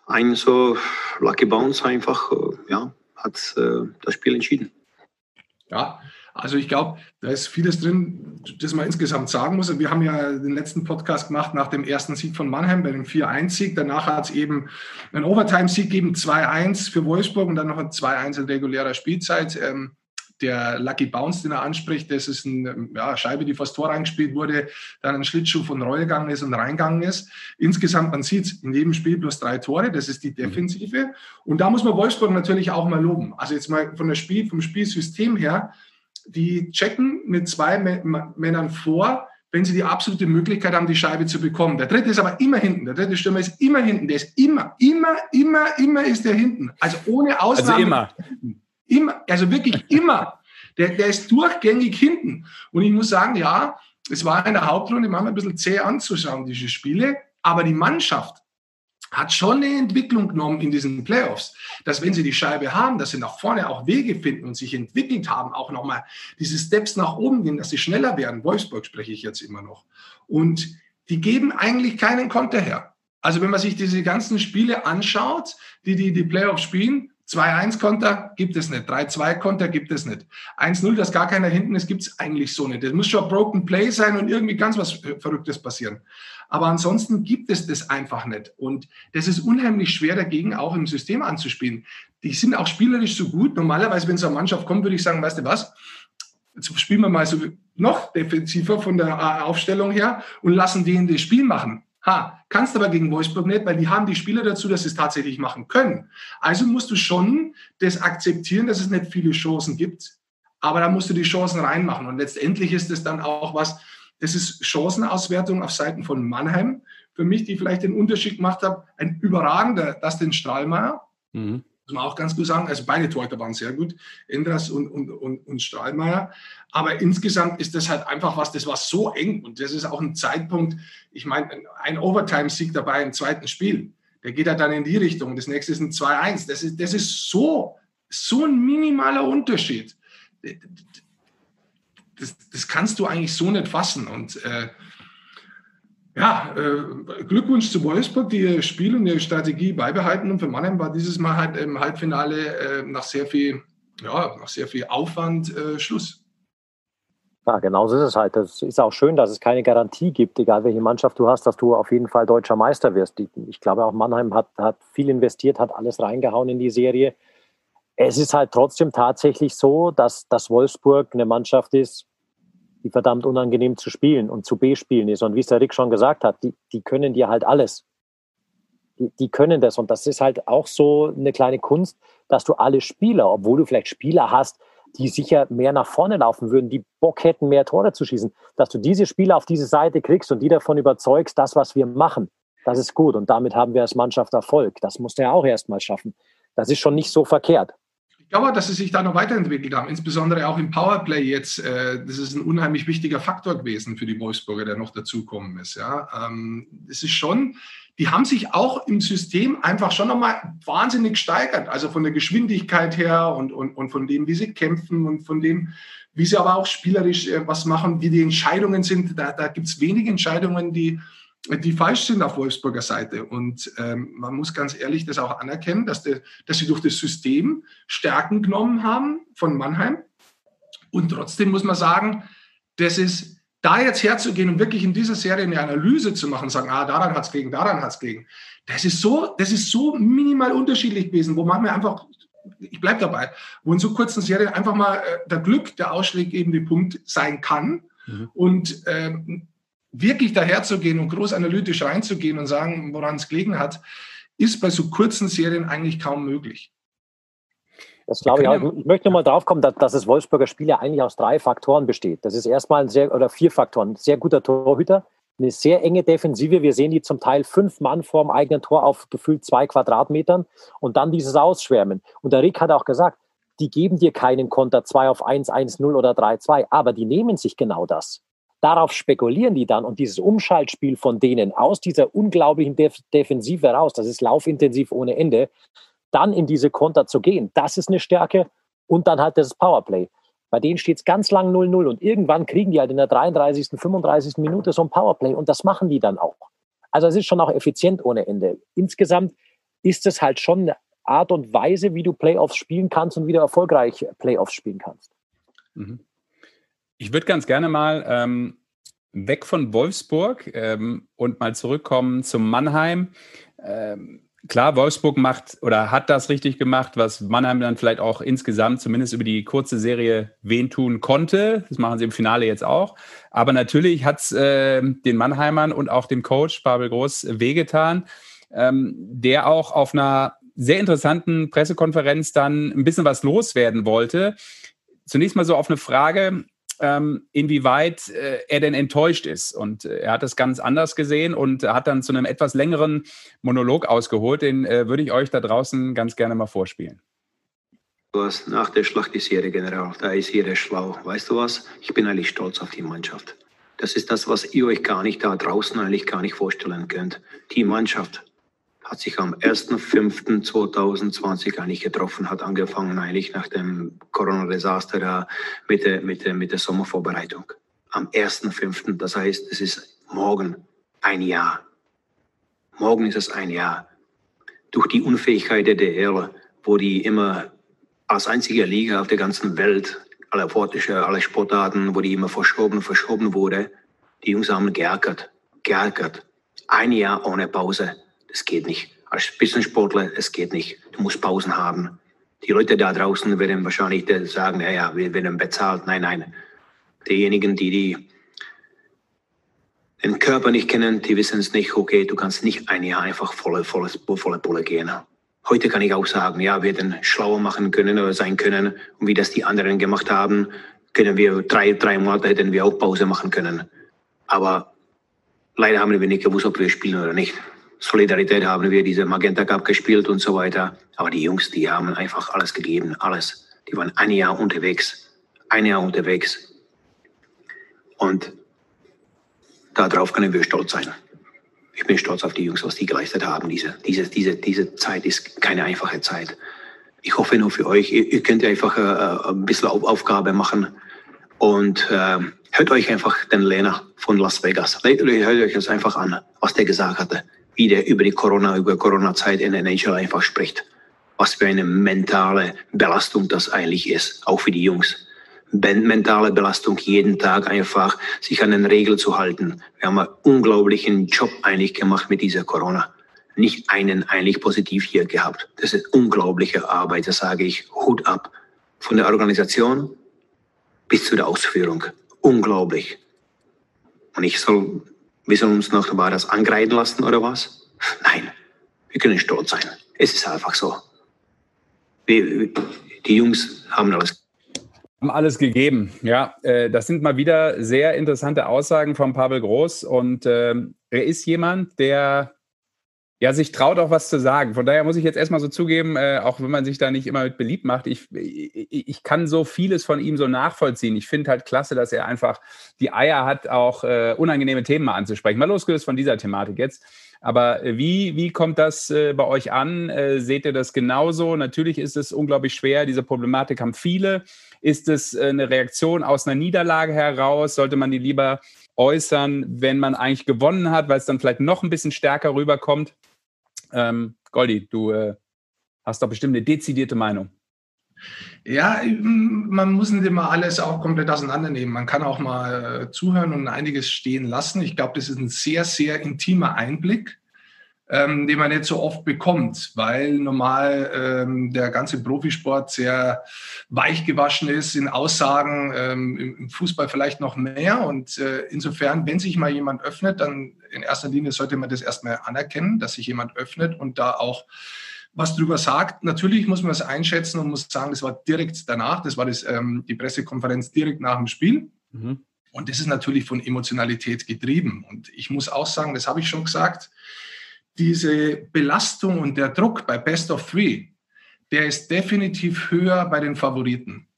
ein so Lucky Bounce einfach, äh, ja, hat äh, das Spiel entschieden. Ja, also ich glaube, da ist vieles drin, das man insgesamt sagen muss. Wir haben ja den letzten Podcast gemacht nach dem ersten Sieg von Mannheim bei dem 4-1-Sieg. Danach hat es eben einen Overtime-Sieg gegeben, 2-1 für Wolfsburg und dann noch ein 2-1 in regulärer Spielzeit. Ähm, der Lucky Bounce, den er anspricht, das ist eine ja, Scheibe, die fast Tor reingespielt wurde, dann ein Schlittschuh von Reul gegangen ist und reingegangen ist. Insgesamt, man sieht in jedem Spiel plus drei Tore, das ist die Defensive. Und da muss man Wolfsburg natürlich auch mal loben. Also jetzt mal von der Spiel, vom Spielsystem her, die checken mit zwei Männern vor, wenn sie die absolute Möglichkeit haben, die Scheibe zu bekommen. Der dritte ist aber immer hinten. Der dritte Stürmer ist immer hinten. Der ist immer, immer, immer, immer ist der hinten. Also ohne Ausnahme. Also immer. Immer, also wirklich immer. Der, der ist durchgängig hinten. Und ich muss sagen, ja, es war in der Hauptrunde manchmal ein bisschen zäh anzuschauen, diese Spiele. Aber die Mannschaft hat schon eine Entwicklung genommen in diesen Playoffs, dass wenn sie die Scheibe haben, dass sie nach vorne auch Wege finden und sich entwickelt haben, auch nochmal diese Steps nach oben gehen, dass sie schneller werden. Wolfsburg spreche ich jetzt immer noch. Und die geben eigentlich keinen Konter her. Also wenn man sich diese ganzen Spiele anschaut, die die, die Playoffs spielen, 2-1-Konter gibt es nicht, 3-2-Konter gibt es nicht. 1-0, dass gar keiner hinten ist, gibt es eigentlich so nicht. Das muss schon Broken Play sein und irgendwie ganz was Verrücktes passieren. Aber ansonsten gibt es das einfach nicht. Und das ist unheimlich schwer dagegen auch im System anzuspielen. Die sind auch spielerisch so gut. Normalerweise, wenn so eine Mannschaft kommt, würde ich sagen, weißt du was? Jetzt spielen wir mal so noch defensiver von der äh, Aufstellung her und lassen die in das Spiel machen. Ha, kannst aber gegen Wolfsburg nicht, weil die haben die Spieler dazu, dass sie es tatsächlich machen können. Also musst du schon das akzeptieren, dass es nicht viele Chancen gibt, aber da musst du die Chancen reinmachen. Und letztendlich ist es dann auch was, das ist Chancenauswertung auf Seiten von Mannheim. Für mich, die vielleicht den Unterschied gemacht haben, ein überragender Dustin Strahlmeier. Mhm. Muss man auch ganz gut sagen. Also beide Torhüter waren sehr gut, Endras und, und, und, und Strahlmeier. Aber insgesamt ist das halt einfach was, das war so eng. Und das ist auch ein Zeitpunkt, ich meine, ein Overtime-Sieg dabei im zweiten Spiel. Der geht ja dann in die Richtung. Das nächste ist ein 2-1. Das ist, das ist so, so ein minimaler Unterschied das, das kannst du eigentlich so nicht fassen. Und äh, ja, äh, Glückwunsch zu Wolfsburg, die ihr Spiel und ihre Strategie beibehalten. Und für Mannheim war dieses Mal halt im Halbfinale äh, nach sehr viel, ja, nach sehr viel Aufwand äh, Schluss. Ja, genauso ist es halt. Es ist auch schön, dass es keine Garantie gibt, egal welche Mannschaft du hast, dass du auf jeden Fall deutscher Meister wirst. Ich glaube auch Mannheim hat, hat viel investiert, hat alles reingehauen in die Serie. Es ist halt trotzdem tatsächlich so, dass, dass Wolfsburg eine Mannschaft ist, die verdammt unangenehm zu spielen und zu B-Spielen ist. Und wie es der Rick schon gesagt hat, die, die können dir halt alles. Die, die können das. Und das ist halt auch so eine kleine Kunst, dass du alle Spieler, obwohl du vielleicht Spieler hast, die sicher mehr nach vorne laufen würden, die Bock hätten, mehr Tore zu schießen, dass du diese Spieler auf diese Seite kriegst und die davon überzeugst, das, was wir machen, das ist gut. Und damit haben wir als Mannschaft Erfolg. Das musst du ja auch erstmal schaffen. Das ist schon nicht so verkehrt. Ich glaube, dass sie sich da noch weiterentwickelt haben, insbesondere auch im Powerplay jetzt. Äh, das ist ein unheimlich wichtiger Faktor gewesen für die Wolfsburger, der noch dazukommen ist. Ja, ähm, es ist schon, die haben sich auch im System einfach schon nochmal wahnsinnig gesteigert. Also von der Geschwindigkeit her und, und, und von dem, wie sie kämpfen und von dem, wie sie aber auch spielerisch äh, was machen, wie die Entscheidungen sind. Da, da gibt es wenige Entscheidungen, die die falsch sind auf Wolfsburger Seite. Und ähm, man muss ganz ehrlich das auch anerkennen, dass, de, dass sie durch das System Stärken genommen haben von Mannheim. Und trotzdem muss man sagen, das ist da jetzt herzugehen und wirklich in dieser Serie eine Analyse zu machen, sagen, ah, daran hat es gelegen, daran hat es gelegen. Das ist so, das ist so minimal unterschiedlich gewesen, wo man einfach, ich bleibe dabei, wo in so kurzen Serien einfach mal äh, der Glück der ausschlaggebende Punkt sein kann. Mhm. Und ähm, wirklich daherzugehen und groß analytisch reinzugehen und sagen, woran es gelegen hat, ist bei so kurzen Serien eigentlich kaum möglich. Das glaube ich auch. Ich möchte nochmal drauf kommen, dass, dass das Wolfsburger Spiel ja eigentlich aus drei Faktoren besteht. Das ist erstmal ein sehr, oder vier Faktoren. Ein sehr guter Torhüter, eine sehr enge Defensive. Wir sehen die zum Teil fünf Mann vorm eigenen Tor auf gefühlt zwei Quadratmetern und dann dieses Ausschwärmen. Und der Rick hat auch gesagt, die geben dir keinen Konter 2 auf 1, 1, 0 oder 3, 2, aber die nehmen sich genau das. Darauf spekulieren die dann und dieses Umschaltspiel von denen aus dieser unglaublichen Def Defensive raus, das ist laufintensiv ohne Ende, dann in diese Konter zu gehen, das ist eine Stärke und dann halt das Powerplay. Bei denen steht es ganz lang 0-0 und irgendwann kriegen die halt in der 33., 35. Minute so ein Powerplay und das machen die dann auch. Also es ist schon auch effizient ohne Ende. Insgesamt ist es halt schon eine Art und Weise, wie du Playoffs spielen kannst und wie du erfolgreich Playoffs spielen kannst. Mhm. Ich würde ganz gerne mal ähm, weg von Wolfsburg ähm, und mal zurückkommen zum Mannheim. Ähm, klar, Wolfsburg macht oder hat das richtig gemacht, was Mannheim dann vielleicht auch insgesamt zumindest über die kurze Serie wen tun konnte. Das machen sie im Finale jetzt auch. Aber natürlich hat es äh, den Mannheimern und auch dem Coach Pavel Groß wehgetan, ähm, der auch auf einer sehr interessanten Pressekonferenz dann ein bisschen was loswerden wollte. Zunächst mal so auf eine Frage, ähm, inwieweit äh, er denn enttäuscht ist. Und äh, er hat es ganz anders gesehen und hat dann zu einem etwas längeren Monolog ausgeholt. Den äh, würde ich euch da draußen ganz gerne mal vorspielen. Was nach der Schlacht ist jeder General, da ist jeder schlau. Weißt du was? Ich bin eigentlich stolz auf die Mannschaft. Das ist das, was ihr euch gar nicht da draußen eigentlich gar nicht vorstellen könnt. Die Mannschaft hat sich am 1.5.2020 eigentlich getroffen, hat angefangen eigentlich nach dem Corona-Desaster da mit der, mit, der, mit der Sommervorbereitung. Am 1.5., das heißt, es ist morgen ein Jahr. Morgen ist es ein Jahr. Durch die Unfähigkeit der DL, wo die immer als einzige Liga auf der ganzen Welt, alle Fortische, alle Sportarten, wo die immer verschoben, verschoben wurde, die Jungs haben geärgert, geärgert. Ein Jahr ohne Pause das geht nicht. Als Spitzensportler, es geht nicht. Du musst Pausen haben. Die Leute da draußen werden wahrscheinlich sagen, ja, ja, wir werden bezahlt. Nein, nein. Diejenigen, die, die den Körper nicht kennen, die wissen es nicht, okay, du kannst nicht ein Jahr einfach volle, volle, volle Pulle gehen. Heute kann ich auch sagen, ja, wir hätten schlauer machen können oder sein können. Und wie das die anderen gemacht haben, können wir drei, drei Monate hätten wir auch Pause machen können. Aber leider haben wir nicht gewusst, ob wir spielen oder nicht. Solidarität haben wir diese Magenta Cup gespielt und so weiter. Aber die Jungs, die haben einfach alles gegeben, alles. Die waren ein Jahr unterwegs, ein Jahr unterwegs. Und darauf können wir stolz sein. Ich bin stolz auf die Jungs, was die geleistet haben. Diese, diese, diese, diese Zeit ist keine einfache Zeit. Ich hoffe nur für euch, ihr, ihr könnt einfach äh, ein bisschen Aufgabe machen und äh, hört euch einfach den Lehner von Las Vegas. Hört euch das einfach an, was der gesagt hatte wie der über die Corona, über Corona-Zeit in der NHL einfach spricht. Was für eine mentale Belastung das eigentlich ist, auch für die Jungs. Mentale Belastung jeden Tag einfach, sich an den Regeln zu halten. Wir haben einen unglaublichen Job eigentlich gemacht mit dieser Corona. Nicht einen eigentlich positiv hier gehabt. Das ist unglaubliche Arbeit, das sage ich. Hut ab. Von der Organisation bis zu der Ausführung. Unglaublich. Und ich soll wir sollen uns noch dabei das angreifen lassen oder was? Nein, wir können stolz sein. Es ist einfach so. Wir, die Jungs haben alles haben alles gegeben. Ja, äh, das sind mal wieder sehr interessante Aussagen von Pavel Groß. Und äh, er ist jemand, der ja, sich traut auch was zu sagen. Von daher muss ich jetzt erstmal so zugeben, äh, auch wenn man sich da nicht immer mit beliebt macht, ich, ich, ich kann so vieles von ihm so nachvollziehen. Ich finde halt klasse, dass er einfach die Eier hat, auch äh, unangenehme Themen mal anzusprechen. Mal losgelöst von dieser Thematik jetzt. Aber äh, wie, wie kommt das äh, bei euch an? Äh, seht ihr das genauso? Natürlich ist es unglaublich schwer. Diese Problematik haben viele. Ist es äh, eine Reaktion aus einer Niederlage heraus? Sollte man die lieber äußern, wenn man eigentlich gewonnen hat, weil es dann vielleicht noch ein bisschen stärker rüberkommt? Ähm, Goldi, du äh, hast doch bestimmt eine dezidierte Meinung. Ja, man muss nicht immer alles auch komplett auseinandernehmen. Man kann auch mal äh, zuhören und einiges stehen lassen. Ich glaube, das ist ein sehr, sehr intimer Einblick, ähm, den man nicht so oft bekommt, weil normal ähm, der ganze Profisport sehr weich gewaschen ist in Aussagen, ähm, im Fußball vielleicht noch mehr. Und äh, insofern, wenn sich mal jemand öffnet, dann in erster Linie sollte man das erstmal anerkennen, dass sich jemand öffnet und da auch was drüber sagt. Natürlich muss man es einschätzen und muss sagen, das war direkt danach, das war das, ähm, die Pressekonferenz direkt nach dem Spiel. Mhm. Und das ist natürlich von Emotionalität getrieben. Und ich muss auch sagen, das habe ich schon gesagt, diese Belastung und der Druck bei Best of Three, der ist definitiv höher bei den Favoriten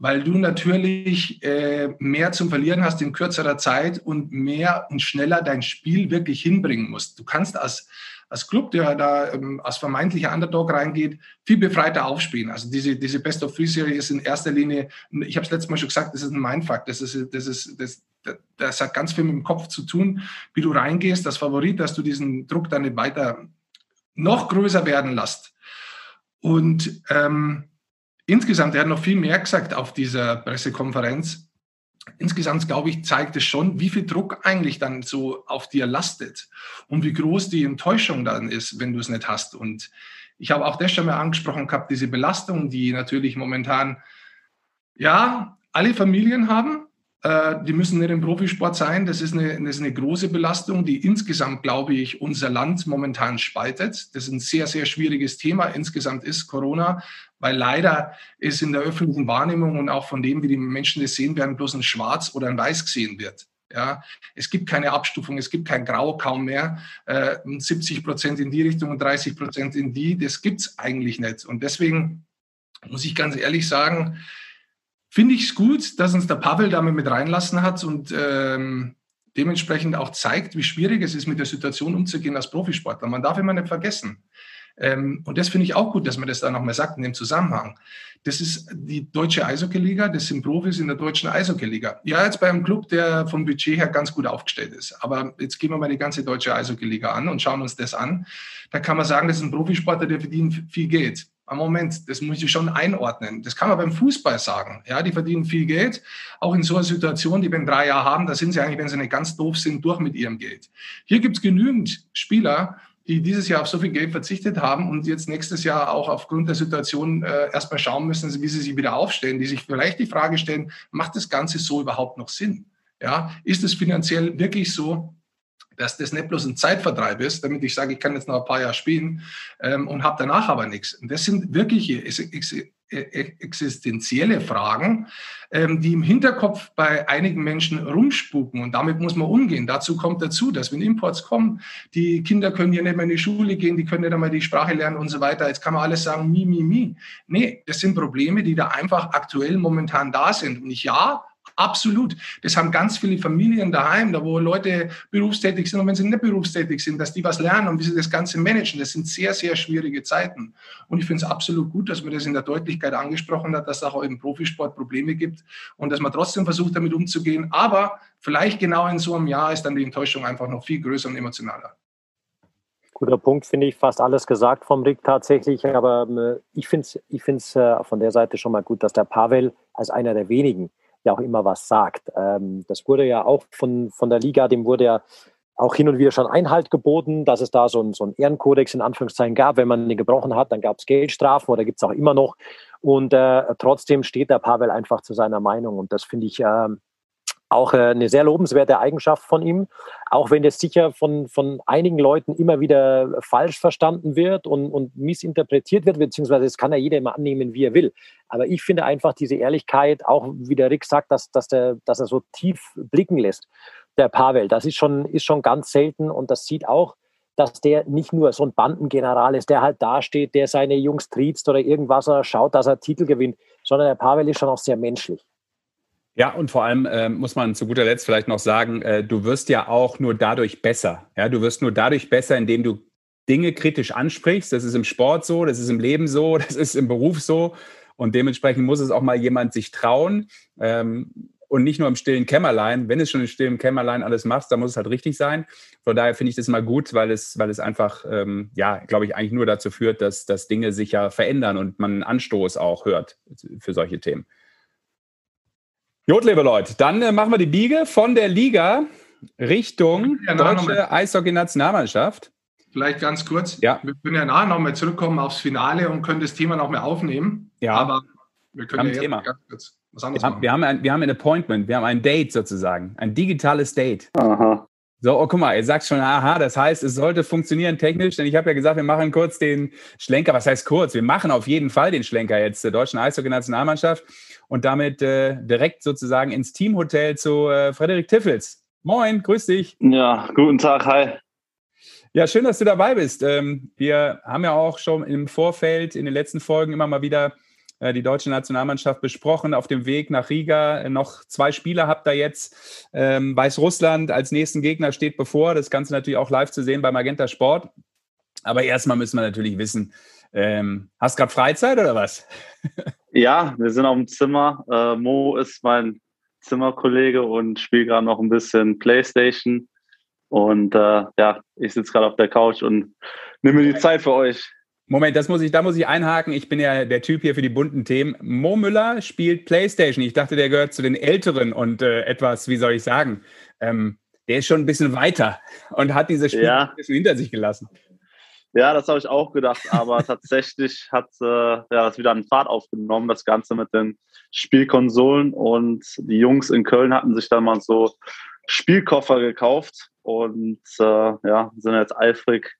weil du natürlich äh, mehr zum Verlieren hast in kürzerer Zeit und mehr und schneller dein Spiel wirklich hinbringen musst. Du kannst als, als Club, der da ähm, als vermeintlicher Underdog reingeht, viel befreiter aufspielen. Also diese, diese Best of Three Serie ist in erster Linie, ich habe es letztes Mal schon gesagt, das ist ein Mindfuck. Das ist, das ist, das, das hat ganz viel mit dem Kopf zu tun, wie du reingehst, das Favorit, dass du diesen Druck dann nicht weiter noch größer werden lässt. Und ähm, insgesamt, er hat noch viel mehr gesagt auf dieser Pressekonferenz. Insgesamt, glaube ich, zeigt es schon, wie viel Druck eigentlich dann so auf dir lastet und wie groß die Enttäuschung dann ist, wenn du es nicht hast. Und ich habe auch das schon mal angesprochen gehabt, diese Belastung, die natürlich momentan, ja, alle Familien haben, die müssen nicht im Profisport sein. Das ist, eine, das ist eine große Belastung, die insgesamt, glaube ich, unser Land momentan spaltet. Das ist ein sehr, sehr schwieriges Thema. Insgesamt ist Corona, weil leider ist in der öffentlichen Wahrnehmung und auch von dem, wie die Menschen das sehen werden, bloß ein Schwarz oder ein Weiß gesehen wird. Ja, es gibt keine Abstufung, es gibt kein Grau kaum mehr. Äh, 70 Prozent in die Richtung und 30 Prozent in die, das gibt es eigentlich nicht. Und deswegen muss ich ganz ehrlich sagen, finde ich es gut, dass uns der Pavel damit mit reinlassen hat und ähm, dementsprechend auch zeigt, wie schwierig es ist, mit der Situation umzugehen als Profisportler. Man darf immer nicht vergessen. Ähm, und das finde ich auch gut, dass man das da nochmal sagt in dem Zusammenhang. Das ist die deutsche Eishockey-Liga, das sind Profis in der deutschen Eishockey-Liga. Ja, jetzt bei einem Club, der vom Budget her ganz gut aufgestellt ist. Aber jetzt gehen wir mal die ganze deutsche Eishockey-Liga an und schauen uns das an. Da kann man sagen, das ist ein Profisportler, der verdient viel Geld. Moment, das muss ich schon einordnen. Das kann man beim Fußball sagen. Ja, die verdienen viel Geld. Auch in so einer Situation, die wir in drei Jahren haben, da sind sie eigentlich, wenn sie nicht ganz doof sind, durch mit ihrem Geld. Hier gibt es genügend Spieler, die dieses Jahr auf so viel Geld verzichtet haben und jetzt nächstes Jahr auch aufgrund der Situation äh, erstmal schauen müssen, wie sie sich wieder aufstellen, die sich vielleicht die Frage stellen, macht das Ganze so überhaupt noch Sinn? Ja, ist es finanziell wirklich so dass das nicht bloß ein Zeitvertreib ist, damit ich sage, ich kann jetzt noch ein paar Jahre spielen ähm, und habe danach aber nichts. Und das sind wirkliche existenzielle Fragen, ähm, die im Hinterkopf bei einigen Menschen rumspuken und damit muss man umgehen. Dazu kommt dazu, dass wenn Imports kommen, die Kinder können hier nicht mehr in die Schule gehen, die können nicht einmal die Sprache lernen und so weiter. Jetzt kann man alles sagen, mi, mi, mi. Nee, das sind Probleme, die da einfach aktuell momentan da sind. Und ich ja, Absolut. Das haben ganz viele Familien daheim, da wo Leute berufstätig sind und wenn sie nicht berufstätig sind, dass die was lernen und wie sie das Ganze managen. Das sind sehr, sehr schwierige Zeiten. Und ich finde es absolut gut, dass man das in der Deutlichkeit angesprochen hat, dass es auch im Profisport Probleme gibt und dass man trotzdem versucht, damit umzugehen. Aber vielleicht genau in so einem Jahr ist dann die Enttäuschung einfach noch viel größer und emotionaler. Guter Punkt, finde ich, fast alles gesagt vom Rick tatsächlich. Aber ich finde es ich find's, äh, von der Seite schon mal gut, dass der Pavel als einer der wenigen ja auch immer was sagt. Ähm, das wurde ja auch von, von der Liga, dem wurde ja auch hin und wieder schon Einhalt geboten, dass es da so ein, so Ehrenkodex in Anführungszeichen gab. Wenn man den gebrochen hat, dann gab es Geldstrafen oder gibt es auch immer noch. Und äh, trotzdem steht der Pavel einfach zu seiner Meinung. Und das finde ich äh, auch äh, eine sehr lobenswerte Eigenschaft von ihm, auch wenn das sicher von, von einigen Leuten immer wieder falsch verstanden wird und, und missinterpretiert wird, beziehungsweise das kann ja jeder immer annehmen, wie er will. Aber ich finde einfach diese Ehrlichkeit, auch wie der Rick sagt, dass, dass, der, dass er so tief blicken lässt, der Pavel, das ist schon, ist schon ganz selten und das sieht auch, dass der nicht nur so ein Bandengeneral ist, der halt dasteht, der seine Jungs triezt oder irgendwas oder schaut, dass er Titel gewinnt, sondern der Pavel ist schon auch sehr menschlich. Ja, und vor allem äh, muss man zu guter Letzt vielleicht noch sagen, äh, du wirst ja auch nur dadurch besser. Ja, du wirst nur dadurch besser, indem du Dinge kritisch ansprichst. Das ist im Sport so, das ist im Leben so, <laughs> das ist im Beruf so. Und dementsprechend muss es auch mal jemand sich trauen. Ähm, und nicht nur im stillen Kämmerlein. Wenn es schon im stillen Kämmerlein alles machst, dann muss es halt richtig sein. Von daher finde ich das mal gut, weil es, weil es einfach, ähm, ja, glaube ich, eigentlich nur dazu führt, dass, dass Dinge sich ja verändern und man einen Anstoß auch hört für solche Themen. Gut, liebe Leute, dann äh, machen wir die Biege von der Liga Richtung ja deutsche Eishockey-Nationalmannschaft. Vielleicht ganz kurz. Ja. Wir können ja nachher nochmal zurückkommen aufs Finale und können das Thema nochmal aufnehmen. Ja. Aber wir können wir ja Thema. ganz kurz was anderes wir haben, machen. Wir haben, ein, wir haben ein Appointment, wir haben ein Date sozusagen, ein digitales Date. Aha. So, oh, guck mal, ihr sagt schon, aha, das heißt, es sollte funktionieren technisch, denn ich habe ja gesagt, wir machen kurz den Schlenker. Was heißt kurz? Wir machen auf jeden Fall den Schlenker jetzt der deutschen Eishockey-Nationalmannschaft und damit äh, direkt sozusagen ins Teamhotel zu äh, Frederik Tiffels. Moin, grüß dich. Ja, guten Tag, hi. Ja, schön, dass du dabei bist. Ähm, wir haben ja auch schon im Vorfeld in den letzten Folgen immer mal wieder äh, die deutsche Nationalmannschaft besprochen. Auf dem Weg nach Riga noch zwei Spieler habt ihr jetzt. Ähm, Weißrussland als nächsten Gegner steht bevor. Das Ganze natürlich auch live zu sehen bei Magenta Sport. Aber erstmal müssen wir natürlich wissen, ähm, hast du gerade Freizeit oder was? <laughs> ja, wir sind auf dem Zimmer. Äh, Mo ist mein Zimmerkollege und spiele gerade noch ein bisschen Playstation. Und äh, ja, ich sitze gerade auf der Couch und nehme mir die Zeit für euch. Moment, das muss ich, da muss ich einhaken. Ich bin ja der Typ hier für die bunten Themen. Mo Müller spielt Playstation. Ich dachte, der gehört zu den Älteren und äh, etwas, wie soll ich sagen, ähm, der ist schon ein bisschen weiter und hat diese Spiele ja. ein bisschen hinter sich gelassen. Ja, das habe ich auch gedacht, aber <laughs> tatsächlich hat äh, ja, das wieder einen Fahrt aufgenommen, das Ganze mit den Spielkonsolen. Und die Jungs in Köln hatten sich dann mal so Spielkoffer gekauft und äh, ja, sind jetzt eifrig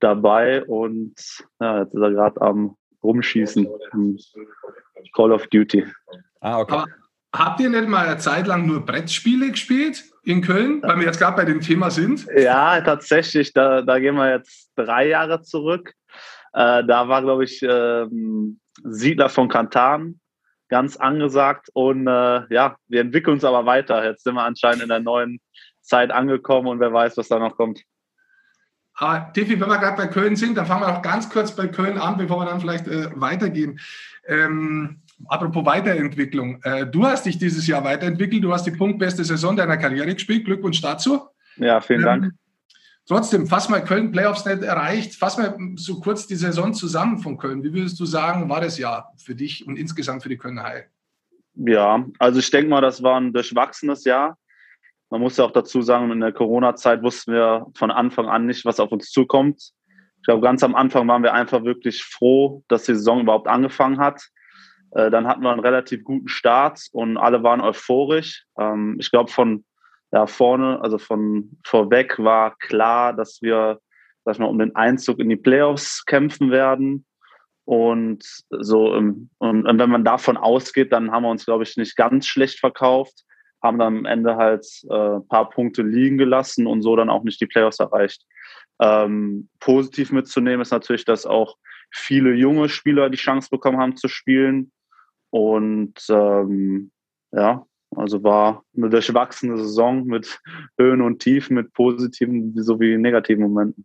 dabei und ja, jetzt ist er gerade am Rumschießen. Call of Duty. Ah, okay. Aber habt ihr nicht mal eine Zeit lang nur Brettspiele gespielt in Köln, weil wir jetzt gerade bei dem Thema sind? Ja, tatsächlich. Da, da gehen wir jetzt drei Jahre zurück. Äh, da war, glaube ich, ähm, Siedler von Kantan ganz angesagt. Und äh, ja, wir entwickeln uns aber weiter. Jetzt sind wir anscheinend in der neuen Zeit angekommen und wer weiß, was da noch kommt. Ah, Tiffy, wenn wir gerade bei Köln sind, dann fangen wir noch ganz kurz bei Köln an, bevor wir dann vielleicht äh, weitergehen. Ähm, apropos Weiterentwicklung. Äh, du hast dich dieses Jahr weiterentwickelt. Du hast die punktbeste Saison deiner Karriere gespielt. Glückwunsch dazu. Ja, vielen ähm, Dank. Trotzdem, fass mal Köln Playoffs nicht erreicht. Fass mal so kurz die Saison zusammen von Köln. Wie würdest du sagen, war das Jahr für dich und insgesamt für die Kölner Haie? Ja, also ich denke mal, das war ein durchwachsenes Jahr. Man muss ja auch dazu sagen, in der Corona-Zeit wussten wir von Anfang an nicht, was auf uns zukommt. Ich glaube, ganz am Anfang waren wir einfach wirklich froh, dass die Saison überhaupt angefangen hat. Äh, dann hatten wir einen relativ guten Start und alle waren euphorisch. Ähm, ich glaube, von ja, vorne, also von vorweg war klar, dass wir sag ich mal, um den Einzug in die Playoffs kämpfen werden. Und so, und wenn man davon ausgeht, dann haben wir uns, glaube ich, nicht ganz schlecht verkauft haben dann am Ende halt äh, paar Punkte liegen gelassen und so dann auch nicht die Playoffs erreicht. Ähm, positiv mitzunehmen ist natürlich, dass auch viele junge Spieler die Chance bekommen haben zu spielen. Und ähm, ja, also war eine durchwachsene Saison mit <laughs> Höhen und Tiefen, mit positiven sowie negativen Momenten.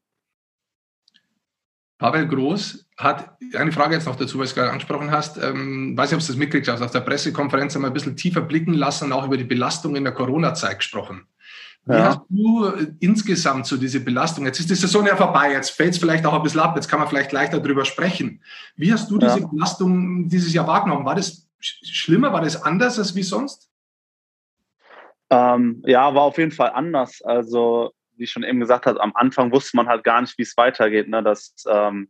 Pavel Groß hat eine Frage jetzt noch dazu, weil du es gerade angesprochen hast. Ähm, weiß nicht, ob du das mitgekriegt hast. Auf der Pressekonferenz haben wir ein bisschen tiefer blicken lassen und auch über die Belastung in der Corona-Zeit gesprochen. Wie ja. hast du insgesamt so diese Belastung? Jetzt ist die Saison ja vorbei, jetzt fällt es vielleicht auch ein bisschen ab, jetzt kann man vielleicht leichter darüber sprechen. Wie hast du diese ja. Belastung dieses Jahr wahrgenommen? War das schlimmer, war das anders als wie sonst? Ähm, ja, war auf jeden Fall anders. Also wie ich schon eben gesagt habe, am Anfang wusste man halt gar nicht, wie es weitergeht. Ne? Das, ähm,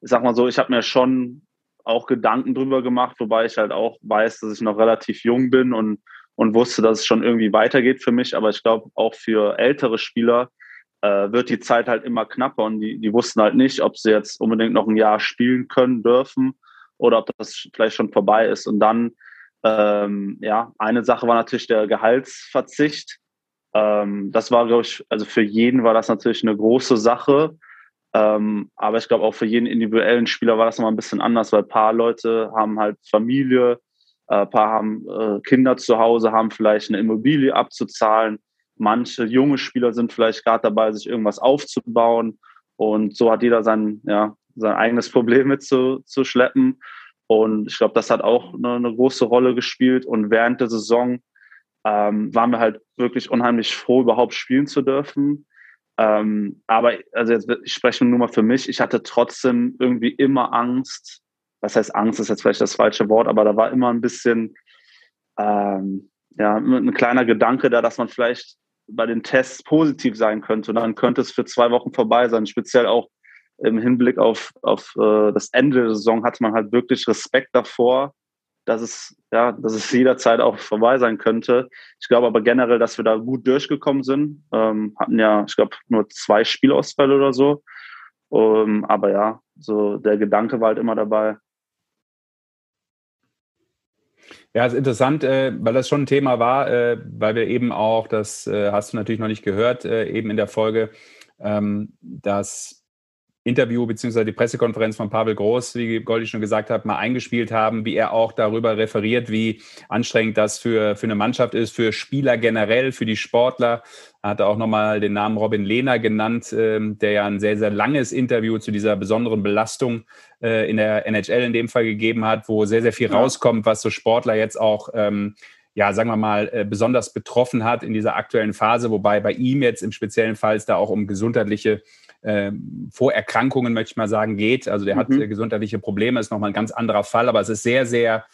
ich sag mal so, ich habe mir schon auch Gedanken drüber gemacht, wobei ich halt auch weiß, dass ich noch relativ jung bin und, und wusste, dass es schon irgendwie weitergeht für mich. Aber ich glaube, auch für ältere Spieler äh, wird die Zeit halt immer knapper und die, die wussten halt nicht, ob sie jetzt unbedingt noch ein Jahr spielen können, dürfen oder ob das vielleicht schon vorbei ist. Und dann, ähm, ja, eine Sache war natürlich der Gehaltsverzicht. Ähm, das war, glaube ich, also für jeden war das natürlich eine große Sache. Ähm, aber ich glaube auch für jeden individuellen Spieler war das nochmal ein bisschen anders, weil ein paar Leute haben halt Familie, ein paar haben äh, Kinder zu Hause, haben vielleicht eine Immobilie abzuzahlen. Manche junge Spieler sind vielleicht gerade dabei, sich irgendwas aufzubauen. Und so hat jeder sein, ja, sein eigenes <laughs> Problem mitzuschleppen. Und ich glaube, das hat auch eine, eine große Rolle gespielt. Und während der Saison ähm, waren wir halt wirklich unheimlich froh, überhaupt spielen zu dürfen. Ähm, aber also jetzt ich spreche nur mal für mich. Ich hatte trotzdem irgendwie immer Angst. Was heißt Angst ist jetzt vielleicht das falsche Wort, aber da war immer ein bisschen ähm, ja ein kleiner Gedanke da, dass man vielleicht bei den Tests positiv sein könnte. Und dann könnte es für zwei Wochen vorbei sein. Speziell auch im Hinblick auf, auf äh, das Ende der Saison hatte man halt wirklich Respekt davor, dass es, ja, dass es jederzeit auch vorbei sein könnte. Ich glaube aber generell, dass wir da gut durchgekommen sind. Ähm, hatten ja, ich glaube, nur zwei Spielausfälle oder so. Ähm, aber ja, so der Gedanke war halt immer dabei. Ja, ist interessant, äh, weil das schon ein Thema war, äh, weil wir eben auch, das äh, hast du natürlich noch nicht gehört, eben in der Folge, ähm, dass Interview bzw. die Pressekonferenz von Pavel Groß, wie Goldi schon gesagt hat, mal eingespielt haben, wie er auch darüber referiert, wie anstrengend das für, für eine Mannschaft ist, für Spieler generell, für die Sportler. Er hatte auch nochmal den Namen Robin Lehner genannt, ähm, der ja ein sehr, sehr langes Interview zu dieser besonderen Belastung äh, in der NHL in dem Fall gegeben hat, wo sehr, sehr viel ja. rauskommt, was so Sportler jetzt auch ähm, ja, sagen wir mal, äh, besonders betroffen hat in dieser aktuellen Phase, wobei bei ihm jetzt im speziellen Fall es da auch um gesundheitliche äh, Vorerkrankungen, möchte ich mal sagen, geht. Also der mhm. hat äh, gesundheitliche Probleme, ist nochmal ein ganz anderer Fall, aber es ist sehr, sehr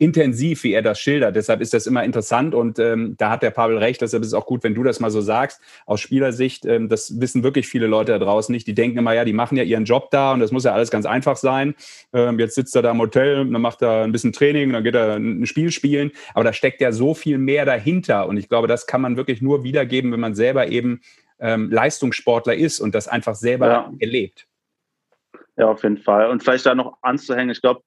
intensiv, wie er das schildert. Deshalb ist das immer interessant und ähm, da hat der Pavel recht. Deshalb ist es auch gut, wenn du das mal so sagst. Aus Spielersicht, ähm, das wissen wirklich viele Leute da draußen nicht. Die denken immer, ja, die machen ja ihren Job da und das muss ja alles ganz einfach sein. Ähm, jetzt sitzt er da im Hotel, dann macht er ein bisschen Training, dann geht er ein Spiel spielen. Aber da steckt ja so viel mehr dahinter und ich glaube, das kann man wirklich nur wiedergeben, wenn man selber eben ähm, Leistungssportler ist und das einfach selber ja. erlebt. Ja, auf jeden Fall. Und vielleicht da noch anzuhängen, ich glaube,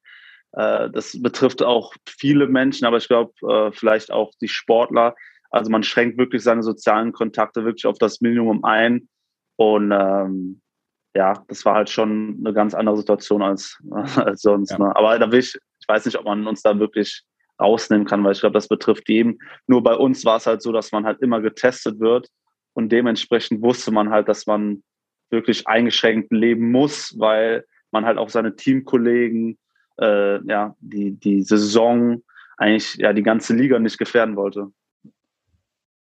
das betrifft auch viele Menschen, aber ich glaube, äh, vielleicht auch die Sportler. Also man schränkt wirklich seine sozialen Kontakte wirklich auf das Minimum ein. Und ähm, ja, das war halt schon eine ganz andere Situation als, <laughs> als sonst. Ja. Ne? Aber da will ich, ich weiß nicht, ob man uns da wirklich rausnehmen kann, weil ich glaube, das betrifft jeden. Nur bei uns war es halt so, dass man halt immer getestet wird und dementsprechend wusste man halt, dass man wirklich eingeschränkt leben muss, weil man halt auch seine Teamkollegen äh, ja, die, die Saison, eigentlich ja die ganze Liga nicht gefährden wollte.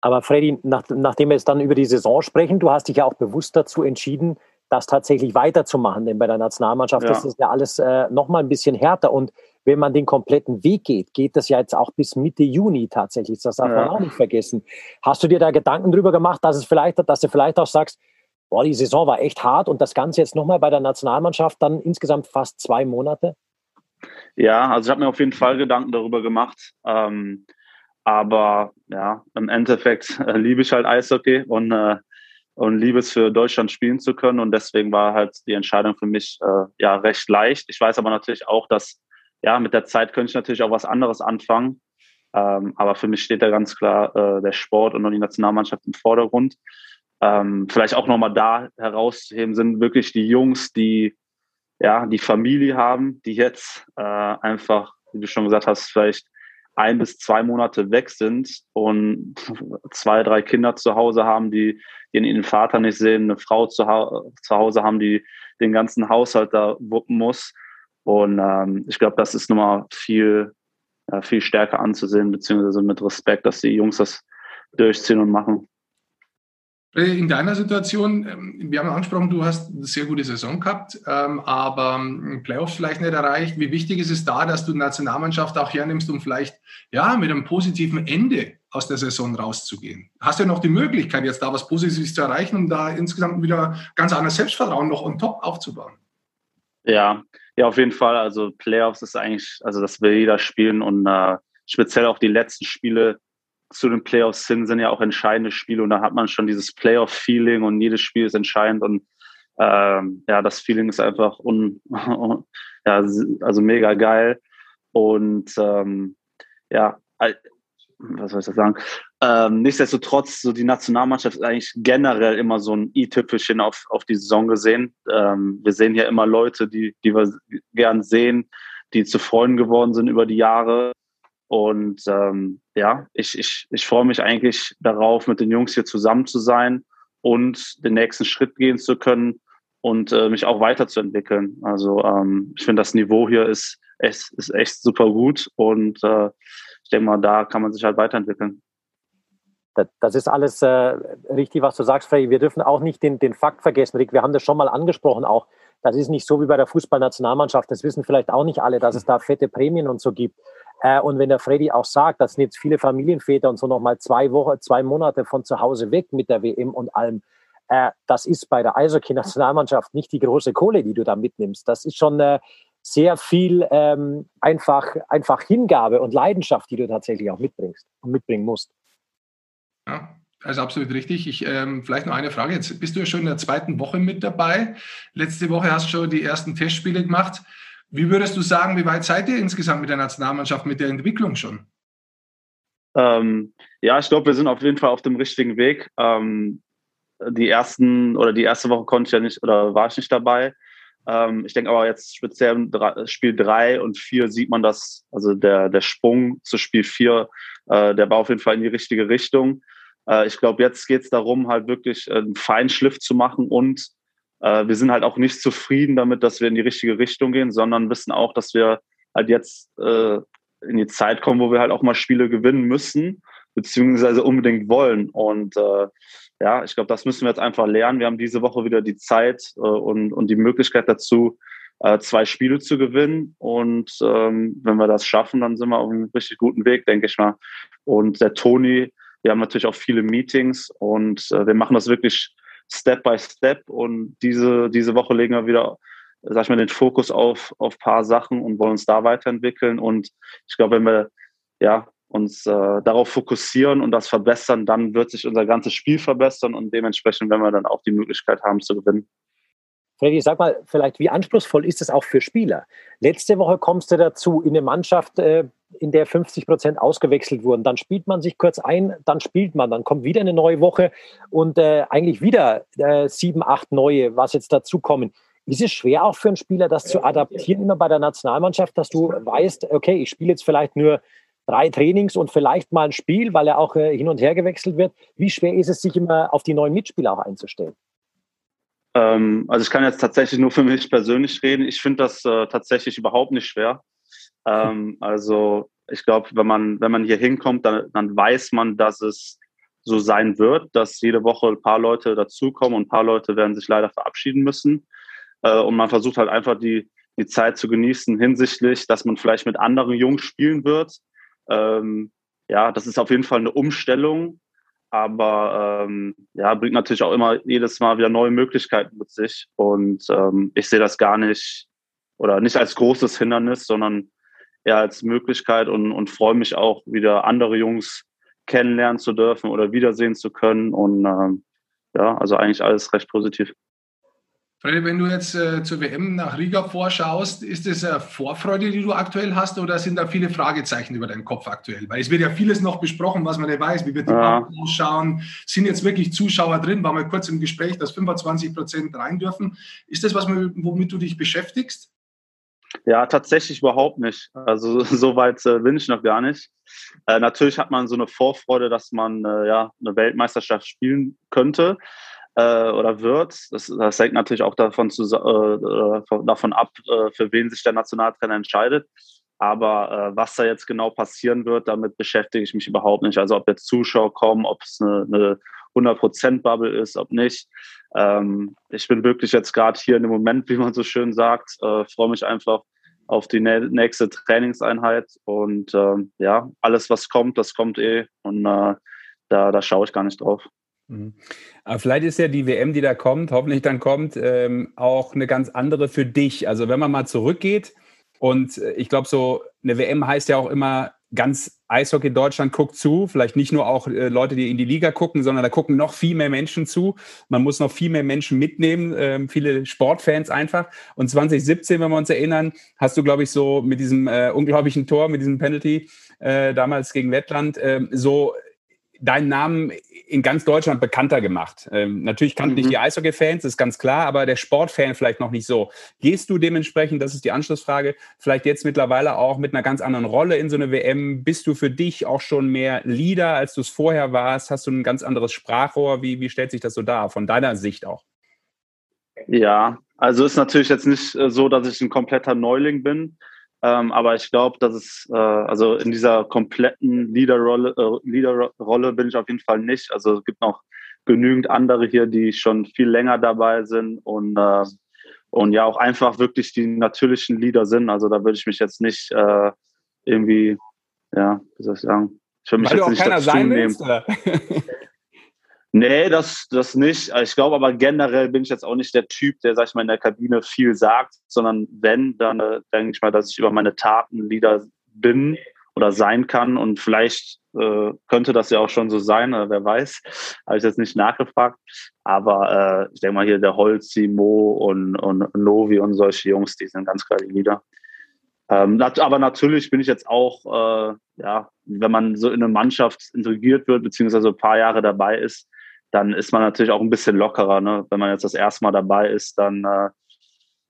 Aber Freddy, nach, nachdem wir jetzt dann über die Saison sprechen, du hast dich ja auch bewusst dazu entschieden, das tatsächlich weiterzumachen, denn bei der Nationalmannschaft ja. ist das ja alles äh, nochmal ein bisschen härter und wenn man den kompletten Weg geht, geht das ja jetzt auch bis Mitte Juni tatsächlich. Das darf ja. man auch nicht vergessen. Hast du dir da Gedanken drüber gemacht, dass es vielleicht, dass du vielleicht auch sagst, boah, die Saison war echt hart und das Ganze jetzt nochmal bei der Nationalmannschaft dann insgesamt fast zwei Monate? Ja, also ich habe mir auf jeden Fall Gedanken darüber gemacht. Ähm, aber ja, im Endeffekt äh, liebe ich halt Eishockey und, äh, und liebe es für Deutschland spielen zu können. Und deswegen war halt die Entscheidung für mich äh, ja recht leicht. Ich weiß aber natürlich auch, dass ja, mit der Zeit könnte ich natürlich auch was anderes anfangen. Ähm, aber für mich steht da ganz klar äh, der Sport und die Nationalmannschaft im Vordergrund. Ähm, vielleicht auch nochmal da herauszuheben sind wirklich die Jungs, die ja, die Familie haben, die jetzt äh, einfach, wie du schon gesagt hast, vielleicht ein bis zwei Monate weg sind und <laughs> zwei, drei Kinder zu Hause haben, die, ihren Vater nicht sehen, eine Frau zu, zu Hause haben, die den ganzen Haushalt da wuppen muss. Und ähm, ich glaube, das ist nochmal viel, ja, viel stärker anzusehen, beziehungsweise mit Respekt, dass die Jungs das durchziehen und machen. Äh, in deiner Situation, ähm, wir haben angesprochen, du hast eine sehr gute Saison gehabt, ähm, aber ähm, Playoffs vielleicht nicht erreicht. Wie wichtig ist es da, dass du die Nationalmannschaft auch hernimmst, um vielleicht ja, mit einem positiven Ende aus der Saison rauszugehen? Hast du ja noch die Möglichkeit, jetzt da was Positives zu erreichen, um da insgesamt wieder ganz anderes Selbstvertrauen noch on top aufzubauen? Ja, ja, auf jeden Fall. Also Playoffs ist eigentlich, also das will jeder spielen und äh, speziell auch die letzten Spiele zu den Playoffs hin, sind ja auch entscheidende Spiele und da hat man schon dieses Playoff-Feeling und jedes Spiel ist entscheidend und ähm, ja, das Feeling ist einfach un, <laughs> ja, also mega geil und ähm, ja, was soll ich das sagen? Ähm, nichtsdestotrotz, so die Nationalmannschaft ist eigentlich generell immer so ein i-Tüpfelchen auf, auf die Saison gesehen. Ähm, wir sehen ja immer Leute, die, die wir gern sehen, die zu Freunden geworden sind über die Jahre. Und ähm, ja, ich, ich, ich freue mich eigentlich darauf, mit den Jungs hier zusammen zu sein und den nächsten Schritt gehen zu können und äh, mich auch weiterzuentwickeln. Also ähm, ich finde, das Niveau hier ist echt, ist echt super gut und äh, ich denke mal, da kann man sich halt weiterentwickeln. Das ist alles äh, richtig, was du sagst, Freddy. Wir dürfen auch nicht den, den Fakt vergessen, Rick. Wir haben das schon mal angesprochen auch. Das ist nicht so wie bei der Fußballnationalmannschaft. Das wissen vielleicht auch nicht alle, dass es da fette Prämien und so gibt. Äh, und wenn der Freddy auch sagt, das sind jetzt viele Familienväter und so nochmal zwei Wochen, zwei Monate von zu Hause weg mit der WM und allem, äh, das ist bei der Eishockey-Nationalmannschaft nicht die große Kohle, die du da mitnimmst. Das ist schon äh, sehr viel ähm, einfach, einfach Hingabe und Leidenschaft, die du tatsächlich auch mitbringst und mitbringen musst. Ja, also absolut richtig. Ich, ähm, vielleicht noch eine Frage. Jetzt bist du ja schon in der zweiten Woche mit dabei. Letzte Woche hast du schon die ersten Testspiele gemacht. Wie würdest du sagen, wie weit seid ihr insgesamt mit der Nationalmannschaft, mit der Entwicklung schon? Ähm, ja, ich glaube, wir sind auf jeden Fall auf dem richtigen Weg. Ähm, die ersten oder die erste Woche konnte ich ja nicht oder war ich nicht dabei. Ähm, ich denke aber jetzt speziell im Spiel 3 und 4 sieht man das, also der, der Sprung zu Spiel 4, äh, der war auf jeden Fall in die richtige Richtung. Äh, ich glaube, jetzt geht es darum, halt wirklich einen Feinschliff zu machen und äh, wir sind halt auch nicht zufrieden damit, dass wir in die richtige Richtung gehen, sondern wissen auch, dass wir halt jetzt äh, in die Zeit kommen, wo wir halt auch mal Spiele gewinnen müssen, beziehungsweise unbedingt wollen. Und äh, ja, ich glaube, das müssen wir jetzt einfach lernen. Wir haben diese Woche wieder die Zeit äh, und, und die Möglichkeit dazu, äh, zwei Spiele zu gewinnen. Und ähm, wenn wir das schaffen, dann sind wir auf einem richtig guten Weg, denke ich mal. Und der Toni, wir haben natürlich auch viele Meetings und äh, wir machen das wirklich Step by Step. Und diese, diese Woche legen wir wieder, sag ich mal, den Fokus auf, auf paar Sachen und wollen uns da weiterentwickeln. Und ich glaube, wenn wir ja, uns äh, darauf fokussieren und das verbessern, dann wird sich unser ganzes Spiel verbessern und dementsprechend werden wir dann auch die Möglichkeit haben zu gewinnen. Freddy, sag mal, vielleicht, wie anspruchsvoll ist es auch für Spieler? Letzte Woche kommst du dazu, in eine Mannschaft, äh, in der 50 Prozent ausgewechselt wurden. Dann spielt man sich kurz ein, dann spielt man, dann kommt wieder eine neue Woche und äh, eigentlich wieder äh, sieben, acht neue, was jetzt dazukommen. Ist es schwer auch für einen Spieler, das zu adaptieren, immer bei der Nationalmannschaft, dass du weißt, okay, ich spiele jetzt vielleicht nur drei Trainings und vielleicht mal ein Spiel, weil er auch hin und her gewechselt wird. Wie schwer ist es, sich immer auf die neuen Mitspieler auch einzustellen? Ähm, also ich kann jetzt tatsächlich nur für mich persönlich reden. Ich finde das äh, tatsächlich überhaupt nicht schwer. Ähm, <laughs> also ich glaube, wenn man, wenn man hier hinkommt, dann, dann weiß man, dass es so sein wird, dass jede Woche ein paar Leute dazukommen und ein paar Leute werden sich leider verabschieden müssen. Äh, und man versucht halt einfach die, die Zeit zu genießen hinsichtlich, dass man vielleicht mit anderen Jungs spielen wird, ähm, ja, das ist auf jeden Fall eine Umstellung, aber ähm, ja, bringt natürlich auch immer jedes Mal wieder neue Möglichkeiten mit sich. Und ähm, ich sehe das gar nicht oder nicht als großes Hindernis, sondern eher als Möglichkeit und, und freue mich auch, wieder andere Jungs kennenlernen zu dürfen oder wiedersehen zu können. Und ähm, ja, also eigentlich alles recht positiv. Freddy, wenn du jetzt äh, zur WM nach Riga vorschaust, ist das eine Vorfreude, die du aktuell hast, oder sind da viele Fragezeichen über deinen Kopf aktuell? Weil es wird ja vieles noch besprochen, was man nicht weiß. Wie wird die ja. ausschauen? Sind jetzt wirklich Zuschauer drin? War mal kurz im Gespräch, dass 25 Prozent rein dürfen. Ist das was, womit du dich beschäftigst? Ja, tatsächlich überhaupt nicht. Also <laughs> so weit äh, bin ich noch gar nicht. Äh, natürlich hat man so eine Vorfreude, dass man äh, ja eine Weltmeisterschaft spielen könnte äh, oder wird. Das, das, hängt natürlich auch davon, zu, äh, davon ab, äh, für wen sich der Nationaltrainer entscheidet. Aber äh, was da jetzt genau passieren wird, damit beschäftige ich mich überhaupt nicht. Also ob jetzt Zuschauer kommen, ob es eine, eine 100%-Bubble ist, ob nicht. Ähm, ich bin wirklich jetzt gerade hier in dem Moment, wie man so schön sagt, äh, freue mich einfach auf die nächste Trainingseinheit und ähm, ja, alles was kommt, das kommt eh und äh, da, da schaue ich gar nicht drauf. Mhm. Aber vielleicht ist ja die WM, die da kommt, hoffentlich dann kommt, ähm, auch eine ganz andere für dich. Also wenn man mal zurückgeht und äh, ich glaube, so eine WM heißt ja auch immer ganz Eishockey Deutschland guckt zu, vielleicht nicht nur auch äh, Leute, die in die Liga gucken, sondern da gucken noch viel mehr Menschen zu. Man muss noch viel mehr Menschen mitnehmen, äh, viele Sportfans einfach. Und 2017, wenn wir uns erinnern, hast du, glaube ich, so mit diesem äh, unglaublichen Tor, mit diesem Penalty äh, damals gegen Lettland, ähm, so deinen Namen in ganz Deutschland bekannter gemacht. Ähm, natürlich kannten mhm. dich die Eishockey-Fans, ist ganz klar, aber der Sportfan vielleicht noch nicht so. Gehst du dementsprechend, das ist die Anschlussfrage, vielleicht jetzt mittlerweile auch mit einer ganz anderen Rolle in so eine WM? Bist du für dich auch schon mehr Leader, als du es vorher warst? Hast du ein ganz anderes Sprachrohr? Wie, wie stellt sich das so dar, von deiner Sicht auch? Ja, also ist natürlich jetzt nicht äh, so, dass ich ein kompletter Neuling bin. Ähm, aber ich glaube, dass es, äh, also in dieser kompletten Leaderrolle, äh, Leaderrolle bin ich auf jeden Fall nicht. Also es gibt noch genügend andere hier, die schon viel länger dabei sind und, äh, und ja auch einfach wirklich die natürlichen Leader sind. Also da würde ich mich jetzt nicht äh, irgendwie, ja, wie soll ich sagen, ich würde mich Weil jetzt nicht dazu nehmen. Willst, <laughs> Nee, das, das nicht. Ich glaube aber generell bin ich jetzt auch nicht der Typ, der, sag ich mal, in der Kabine viel sagt, sondern wenn, dann äh, denke ich mal, dass ich über meine Taten Lieder bin oder sein kann. Und vielleicht äh, könnte das ja auch schon so sein, äh, wer weiß. Habe ich jetzt nicht nachgefragt. Aber äh, ich denke mal hier der Holzi, Mo und, und Novi und solche Jungs, die sind ganz geile Lieder. Ähm, aber natürlich bin ich jetzt auch, äh, ja, wenn man so in eine Mannschaft integriert wird, beziehungsweise ein paar Jahre dabei ist, dann ist man natürlich auch ein bisschen lockerer. Ne? Wenn man jetzt das erste Mal dabei ist, dann äh,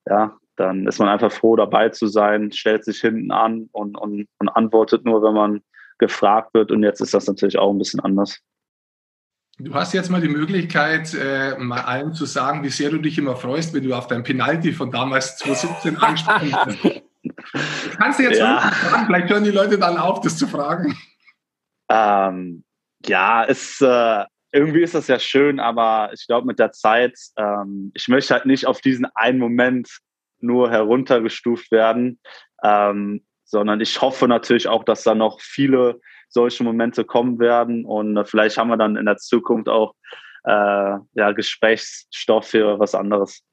ja, dann ist man einfach froh, dabei zu sein, stellt sich hinten an und, und, und antwortet nur, wenn man gefragt wird. Und jetzt ist das natürlich auch ein bisschen anders. Du hast jetzt mal die Möglichkeit, äh, mal allen zu sagen, wie sehr du dich immer freust, wenn du auf dein Penalty von damals 2017 angesprochen hast. <laughs> Kannst du jetzt ja. fragen? Vielleicht hören die Leute dann auf, das zu fragen. Ähm, ja, ist, äh, irgendwie ist das ja schön, aber ich glaube mit der Zeit, ähm, ich möchte halt nicht auf diesen einen Moment nur heruntergestuft werden, ähm, sondern ich hoffe natürlich auch, dass da noch viele solche Momente kommen werden und äh, vielleicht haben wir dann in der Zukunft auch äh, ja, Gesprächsstoff für was anderes.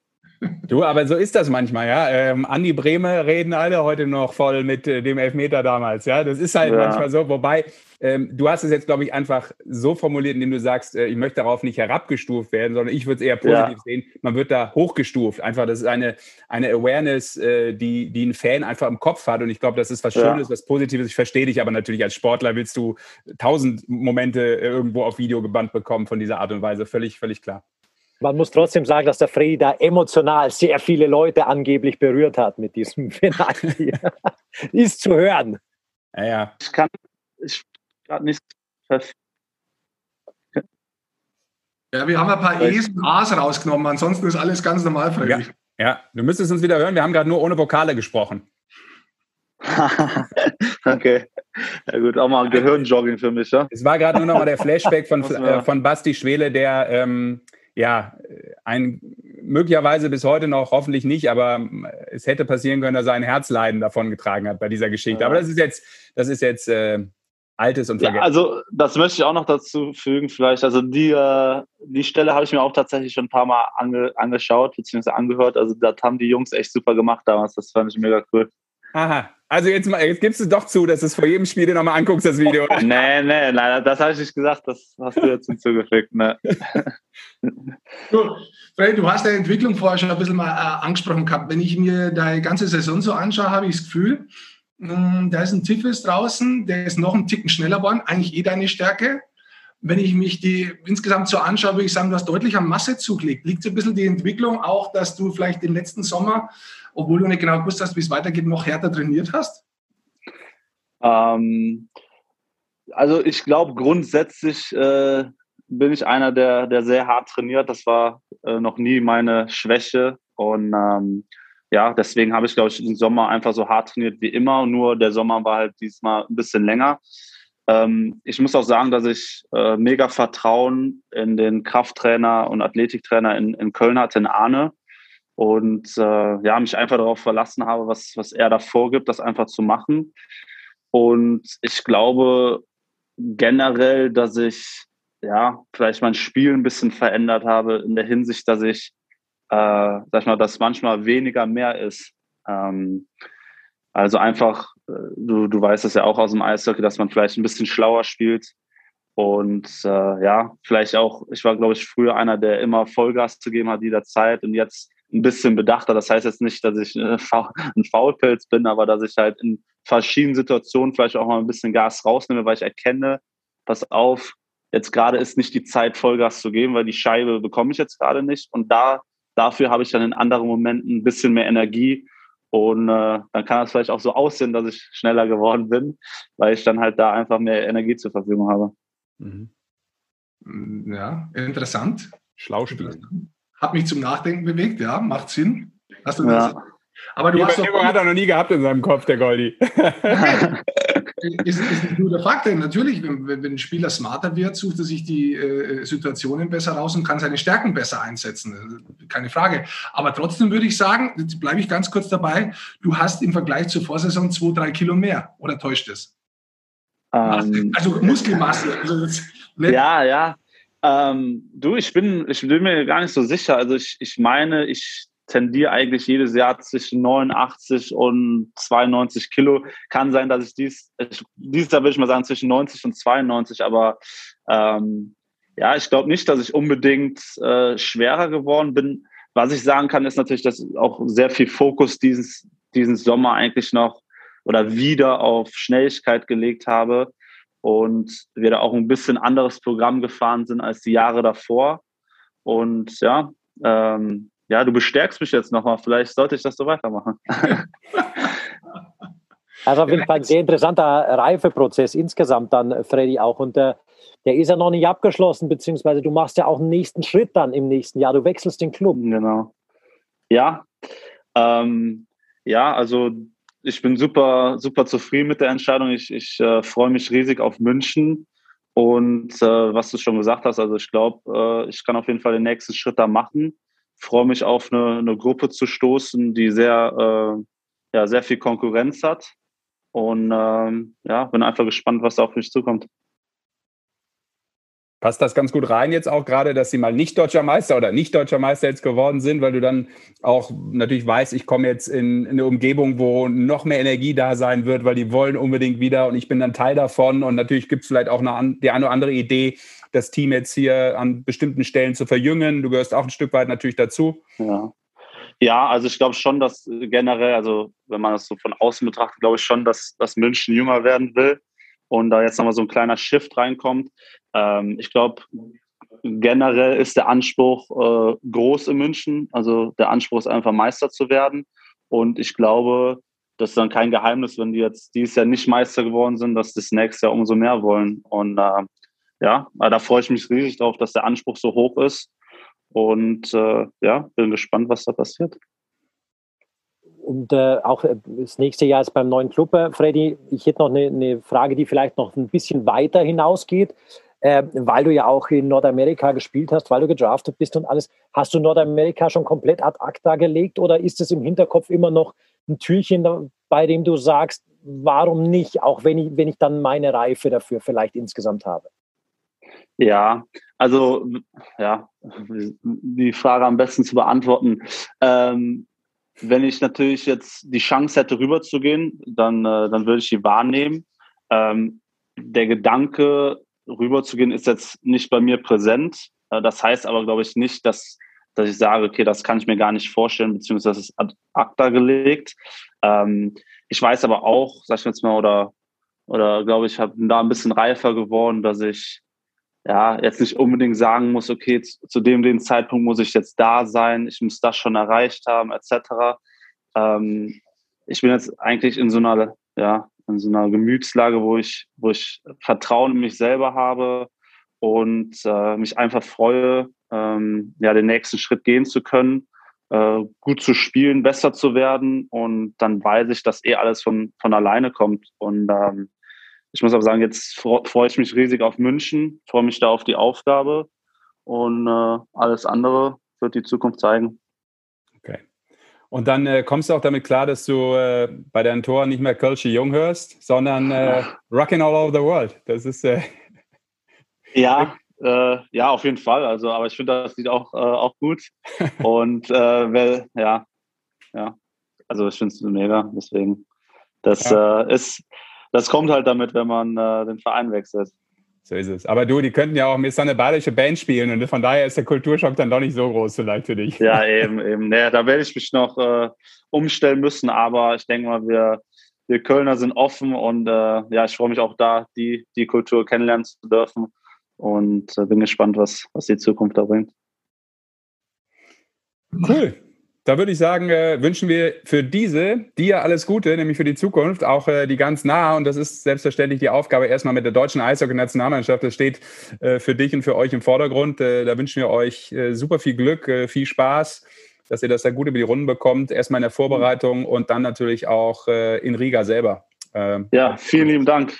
Du, aber so ist das manchmal, ja. Ähm, Andi Brehme reden alle heute noch voll mit äh, dem Elfmeter damals, ja. Das ist halt ja. manchmal so. Wobei, ähm, du hast es jetzt, glaube ich, einfach so formuliert, indem du sagst, äh, ich möchte darauf nicht herabgestuft werden, sondern ich würde es eher positiv ja. sehen. Man wird da hochgestuft. Einfach, das ist eine, eine Awareness, äh, die, die ein Fan einfach im Kopf hat. Und ich glaube, das ist was Schönes, ja. was Positives. Ich verstehe dich aber natürlich als Sportler willst du tausend Momente irgendwo auf Video gebannt bekommen von dieser Art und Weise. Völlig, völlig klar. Man muss trotzdem sagen, dass der Frieda emotional sehr viele Leute angeblich berührt hat mit diesem <laughs> Finale. Ist zu hören. Ja, ja. Ich kann ich gerade nicht. Ja, wir haben ein paar E's und A's rausgenommen, ansonsten ist alles ganz normal freiwillig. Ja, ja, du müsstest uns wieder hören. Wir haben gerade nur ohne Vokale gesprochen. <laughs> okay. Ja gut, auch mal Gehirnjogging für mich, ja? Es war gerade nur noch mal der Flashback von, <laughs> äh, von Basti Schwele, der ähm, ja, ein möglicherweise bis heute noch, hoffentlich nicht, aber es hätte passieren können, dass er ein Herzleiden davon getragen hat bei dieser Geschichte. Ja. Aber das ist jetzt, das ist jetzt äh, Altes und Vergessen. Ja, also das möchte ich auch noch dazu fügen, vielleicht. Also die, äh, die Stelle habe ich mir auch tatsächlich schon ein paar Mal ange, angeschaut, beziehungsweise angehört. Also das haben die Jungs echt super gemacht damals. Das fand ich mega cool. Aha. Also jetzt, mal, jetzt gibst du doch zu, dass du es vor jedem Spiel dir nochmal anguckst, das Video. Oder? <laughs> Nee, nee, leider, das habe ich nicht gesagt, das hast du jetzt hinzugefügt. Ne. du, Fred, du hast die Entwicklung vorher schon ein bisschen mal äh, angesprochen gehabt. Wenn ich mir deine ganze Saison so anschaue, habe ich das Gefühl, mh, hm, da ist ein Tiffes draußen, der ist noch einen Ticken schneller geworden, eigentlich eh deine Stärke. Wenn ich mich die insgesamt so anschaue, würde ich sagen, du hast deutlich am Masse zugelegt. Liegt so ein bisschen die Entwicklung auch, dass du vielleicht den letzten Sommer obwohl du nicht genau gewusst hast, wie es weitergeht, noch härter trainiert hast? Ähm, also ich glaube grundsätzlich äh, bin ich einer, der, der sehr hart trainiert. Das war äh, noch nie meine Schwäche. Und ähm, ja, deswegen habe ich, glaube ich, den Sommer einfach so hart trainiert wie immer. Nur der Sommer war halt diesmal ein bisschen länger. Ähm, ich muss auch sagen, dass ich äh, mega Vertrauen in den Krafttrainer und Athletiktrainer in, in Köln hatte, in Arne und äh, ja, mich einfach darauf verlassen habe, was, was er da vorgibt, das einfach zu machen. Und ich glaube generell, dass ich ja vielleicht mein Spiel ein bisschen verändert habe in der Hinsicht, dass ich, äh, sag ich mal, dass manchmal weniger mehr ist. Ähm, also einfach, äh, du, du weißt es ja auch aus dem Eishockey, dass man vielleicht ein bisschen schlauer spielt. Und äh, ja, vielleicht auch, ich war, glaube ich, früher einer, der immer Vollgas zu geben hat jederzeit. Und jetzt ein bisschen bedachter. Das heißt jetzt nicht, dass ich äh, ein Faulpelz bin, aber dass ich halt in verschiedenen Situationen vielleicht auch mal ein bisschen Gas rausnehme, weil ich erkenne, pass auf, jetzt gerade ist nicht die Zeit, Vollgas zu geben, weil die Scheibe bekomme ich jetzt gerade nicht. Und da, dafür habe ich dann in anderen Momenten ein bisschen mehr Energie. Und äh, dann kann das vielleicht auch so aussehen, dass ich schneller geworden bin, weil ich dann halt da einfach mehr Energie zur Verfügung habe. Mhm. Ja, interessant. Schlauspiel hat mich zum Nachdenken bewegt, ja, macht Sinn. Hast du ja. Aber du Die hast doch, hat er noch nie gehabt in seinem Kopf, der Goldi. ist, ist ein guter Fakt, denn natürlich, wenn, wenn ein Spieler smarter wird, sucht er sich die äh, Situationen besser raus und kann seine Stärken besser einsetzen. Keine Frage. Aber trotzdem würde ich sagen, jetzt bleibe ich ganz kurz dabei, du hast im Vergleich zur Vorsaison zwei, drei Kilo mehr. Oder täuscht es? Ähm, also Muskelmasse. Also ja, ja. Ähm, du, ich bin, ich bin mir gar nicht so sicher. Also ich, ich meine, ich tendiere eigentlich jedes Jahr zwischen 89 und 92 Kilo. Kann sein, dass ich dies, ich, dieses Jahr würde ich mal sagen zwischen 90 und 92, aber ähm, ja, ich glaube nicht, dass ich unbedingt äh, schwerer geworden bin. Was ich sagen kann, ist natürlich, dass auch sehr viel Fokus dieses, diesen Sommer eigentlich noch oder wieder auf Schnelligkeit gelegt habe und wir da auch ein bisschen anderes Programm gefahren sind als die Jahre davor. Und ja, ähm, ja, du bestärkst mich jetzt nochmal. Vielleicht sollte ich das so weitermachen. <laughs> Also auf jeden Fall ein sehr interessanter Reifeprozess insgesamt dann, Freddy, auch. Und äh, der ist ja noch nicht abgeschlossen, beziehungsweise du machst ja auch einen nächsten Schritt dann im nächsten Jahr. Du wechselst den Club. Genau. Ja, ähm, ja, also ich bin super, super zufrieden mit der Entscheidung. Ich, ich äh, freue mich riesig auf München. Und äh, was du schon gesagt hast, also ich glaube, äh, ich kann auf jeden Fall den nächsten Schritt da machen. Freue mich auf eine, eine Gruppe zu stoßen, die sehr, äh, ja, sehr viel Konkurrenz hat. Und ähm, ja, bin einfach gespannt, was da auf mich zukommt. Passt das ganz gut rein jetzt auch gerade, dass sie mal nicht deutscher Meister oder nicht deutscher Meister jetzt geworden sind, weil du dann auch natürlich weißt, ich komme jetzt in, in eine Umgebung, wo noch mehr Energie da sein wird, weil die wollen unbedingt wieder und ich bin dann Teil davon und natürlich gibt es vielleicht auch eine, die eine oder andere Idee, das Team jetzt hier an bestimmten Stellen zu verjüngen. Du gehörst auch ein Stück weit natürlich dazu. Ja. Ja, also ich glaube schon, dass generell, also wenn man das so von außen betrachtet, glaube ich schon, dass, dass München jünger werden will und da jetzt nochmal so ein kleiner Shift reinkommt. Ähm, ich glaube, generell ist der Anspruch äh, groß in München. Also der Anspruch ist einfach Meister zu werden. Und ich glaube, das ist dann kein Geheimnis, wenn die jetzt dieses Jahr nicht Meister geworden sind, dass das nächste Jahr umso mehr wollen. Und äh, ja, da freue ich mich riesig drauf, dass der Anspruch so hoch ist. Und äh, ja, bin gespannt, was da passiert. Und äh, auch äh, das nächste Jahr ist beim neuen Club, äh, Freddy. Ich hätte noch eine, eine, Frage, die vielleicht noch ein bisschen weiter hinausgeht, äh, weil du ja auch in Nordamerika gespielt hast, weil du gedraftet bist und alles. Hast du Nordamerika schon komplett ad acta gelegt oder ist es im Hinterkopf immer noch ein Türchen, bei dem du sagst, warum nicht, auch wenn ich, wenn ich dann meine Reife dafür vielleicht insgesamt habe? Ja, also ja, die Frage am besten zu beantworten. Ähm, wenn ich natürlich jetzt die Chance hätte, rüberzugehen, dann, äh, dann würde ich die wahrnehmen. Ähm, der Gedanke, rüberzugehen, ist jetzt nicht bei mir präsent. Äh, das heißt aber, glaube ich, nicht, dass, dass ich sage, okay, das kann ich mir gar nicht vorstellen, beziehungsweise das ist ad acta gelegt. Ähm, ich weiß aber auch, sag ich jetzt mal, oder, oder glaube ich, habe da ein bisschen reifer geworden, dass ich ja, jetzt nicht unbedingt sagen muss, okay, zu, zu dem, dem Zeitpunkt muss ich jetzt da sein, ich muss das schon erreicht haben, etc. Ähm, ich bin jetzt eigentlich in so einer, ja, in so einer Gemütslage, wo ich, wo ich Vertrauen in mich selber habe und äh, mich einfach freue, ähm, ja, den nächsten Schritt gehen zu können, äh, gut zu spielen, besser zu werden und dann weiß ich, dass eh alles von, von alleine kommt und ähm, ich muss aber sagen, jetzt freue ich mich riesig auf München, freue mich da auf die Aufgabe und äh, alles andere wird die Zukunft zeigen. Okay. Und dann äh, kommst du auch damit klar, dass du äh, bei deinen Toren nicht mehr Kölsche Jung hörst, sondern äh, Rockin' All Over the World. Das ist. Äh, <laughs> ja, äh, ja, auf jeden Fall. Also, aber ich finde das Lied auch, äh, auch gut. <laughs> Und weil, ja, ja. Also ich finde es mega, deswegen. Das ja. ist das kommt halt damit, wenn man den Verein wechselt. So ist es. Aber du, die könnten ja auch mit so eine badische Band spielen und von daher ist der Kulturschock dann doch nicht so groß vielleicht für dich. Ja, <laughs> eben, eben. Nee, da werde ich mich noch äh, umstellen müssen, aber ich denke mal, wir, wir Kölner sind offen und äh, ja, ich freue mich auch da, die, die Kultur kennenlernen zu dürfen und äh, bin gespannt, was, was die Zukunft da bringt. Cool da würde ich sagen, äh, wünschen wir für diese dir alles Gute, nämlich für die Zukunft, auch äh, die ganz nah. Und das ist selbstverständlich die Aufgabe erstmal mit der deutschen Eishockey-Nationalmannschaft. Das steht äh, für dich und für euch im Vordergrund. Äh, da wünschen wir euch äh, super viel Glück, äh, viel Spaß, dass ihr das da gut über die Runden bekommt. Erstmal in der Vorbereitung und dann natürlich auch in Riga selber. Ähm, ja, vielen lieben Dank.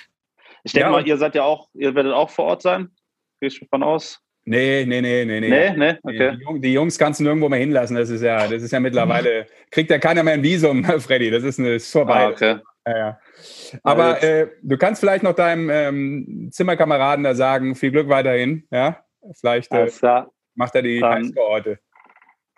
Ich denke ja, mal, ihr seid ja auch, ihr werdet auch vor Ort sein. Gehe ich davon aus. Nee, nee, nee, nee, nee. Nee, nee, okay. Die, die, Jungs kannst du nirgendwo mehr hinlassen. Das ist ja, das ist ja mittlerweile, kriegt ja keiner mehr ein Visum, <laughs> Freddy. Das ist, eine, ist vorbei. Ah, okay. Ja, ja. Aber äh, du kannst vielleicht noch deinem ähm, Zimmerkameraden da sagen, viel Glück weiterhin. Ja, vielleicht äh, macht er die heute.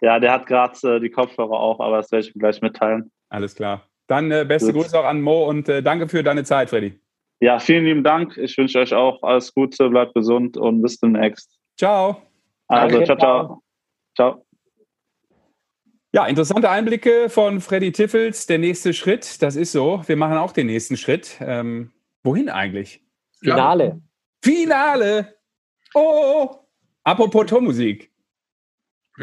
Ja, der hat gerade äh, die Kopfhörer auch, aber das werde ich ihm gleich mitteilen. Alles klar. Dann äh, beste Gut. Grüße auch an Mo und äh, danke für deine Zeit, Freddy. Ja, vielen lieben Dank. Ich wünsche euch auch alles Gute, bleibt gesund und bis demnächst. Ciao. Also, ciao, ciao. Ciao. Ja, interessante Einblicke von Freddy Tiffels. Der nächste Schritt, das ist so. Wir machen auch den nächsten Schritt. Ähm, wohin eigentlich? Finale. Finale. Oh, apropos Tormusik.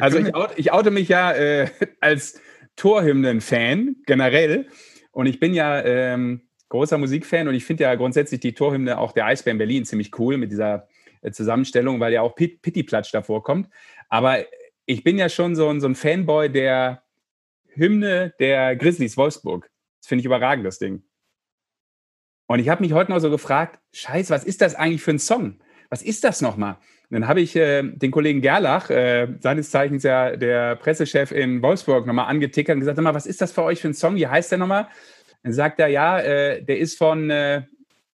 Also ich, out, ich oute mich ja äh, als Torhymnen-Fan generell. Und ich bin ja ähm, großer Musikfan und ich finde ja grundsätzlich die Torhymne auch der Eisbären Berlin ziemlich cool mit dieser Zusammenstellung, weil ja auch Pit Pittiplatsch davor kommt. Aber ich bin ja schon so ein, so ein Fanboy der Hymne der Grizzlies Wolfsburg. Das finde ich überragend, das Ding. Und ich habe mich heute noch so gefragt, scheiße, was ist das eigentlich für ein Song? Was ist das nochmal? dann habe ich äh, den Kollegen Gerlach, äh, seines Zeichens ja der Pressechef in Wolfsburg, nochmal angetickert und gesagt, mal, was ist das für euch für ein Song? Wie heißt der nochmal? Dann sagt er, ja, äh, der ist von äh,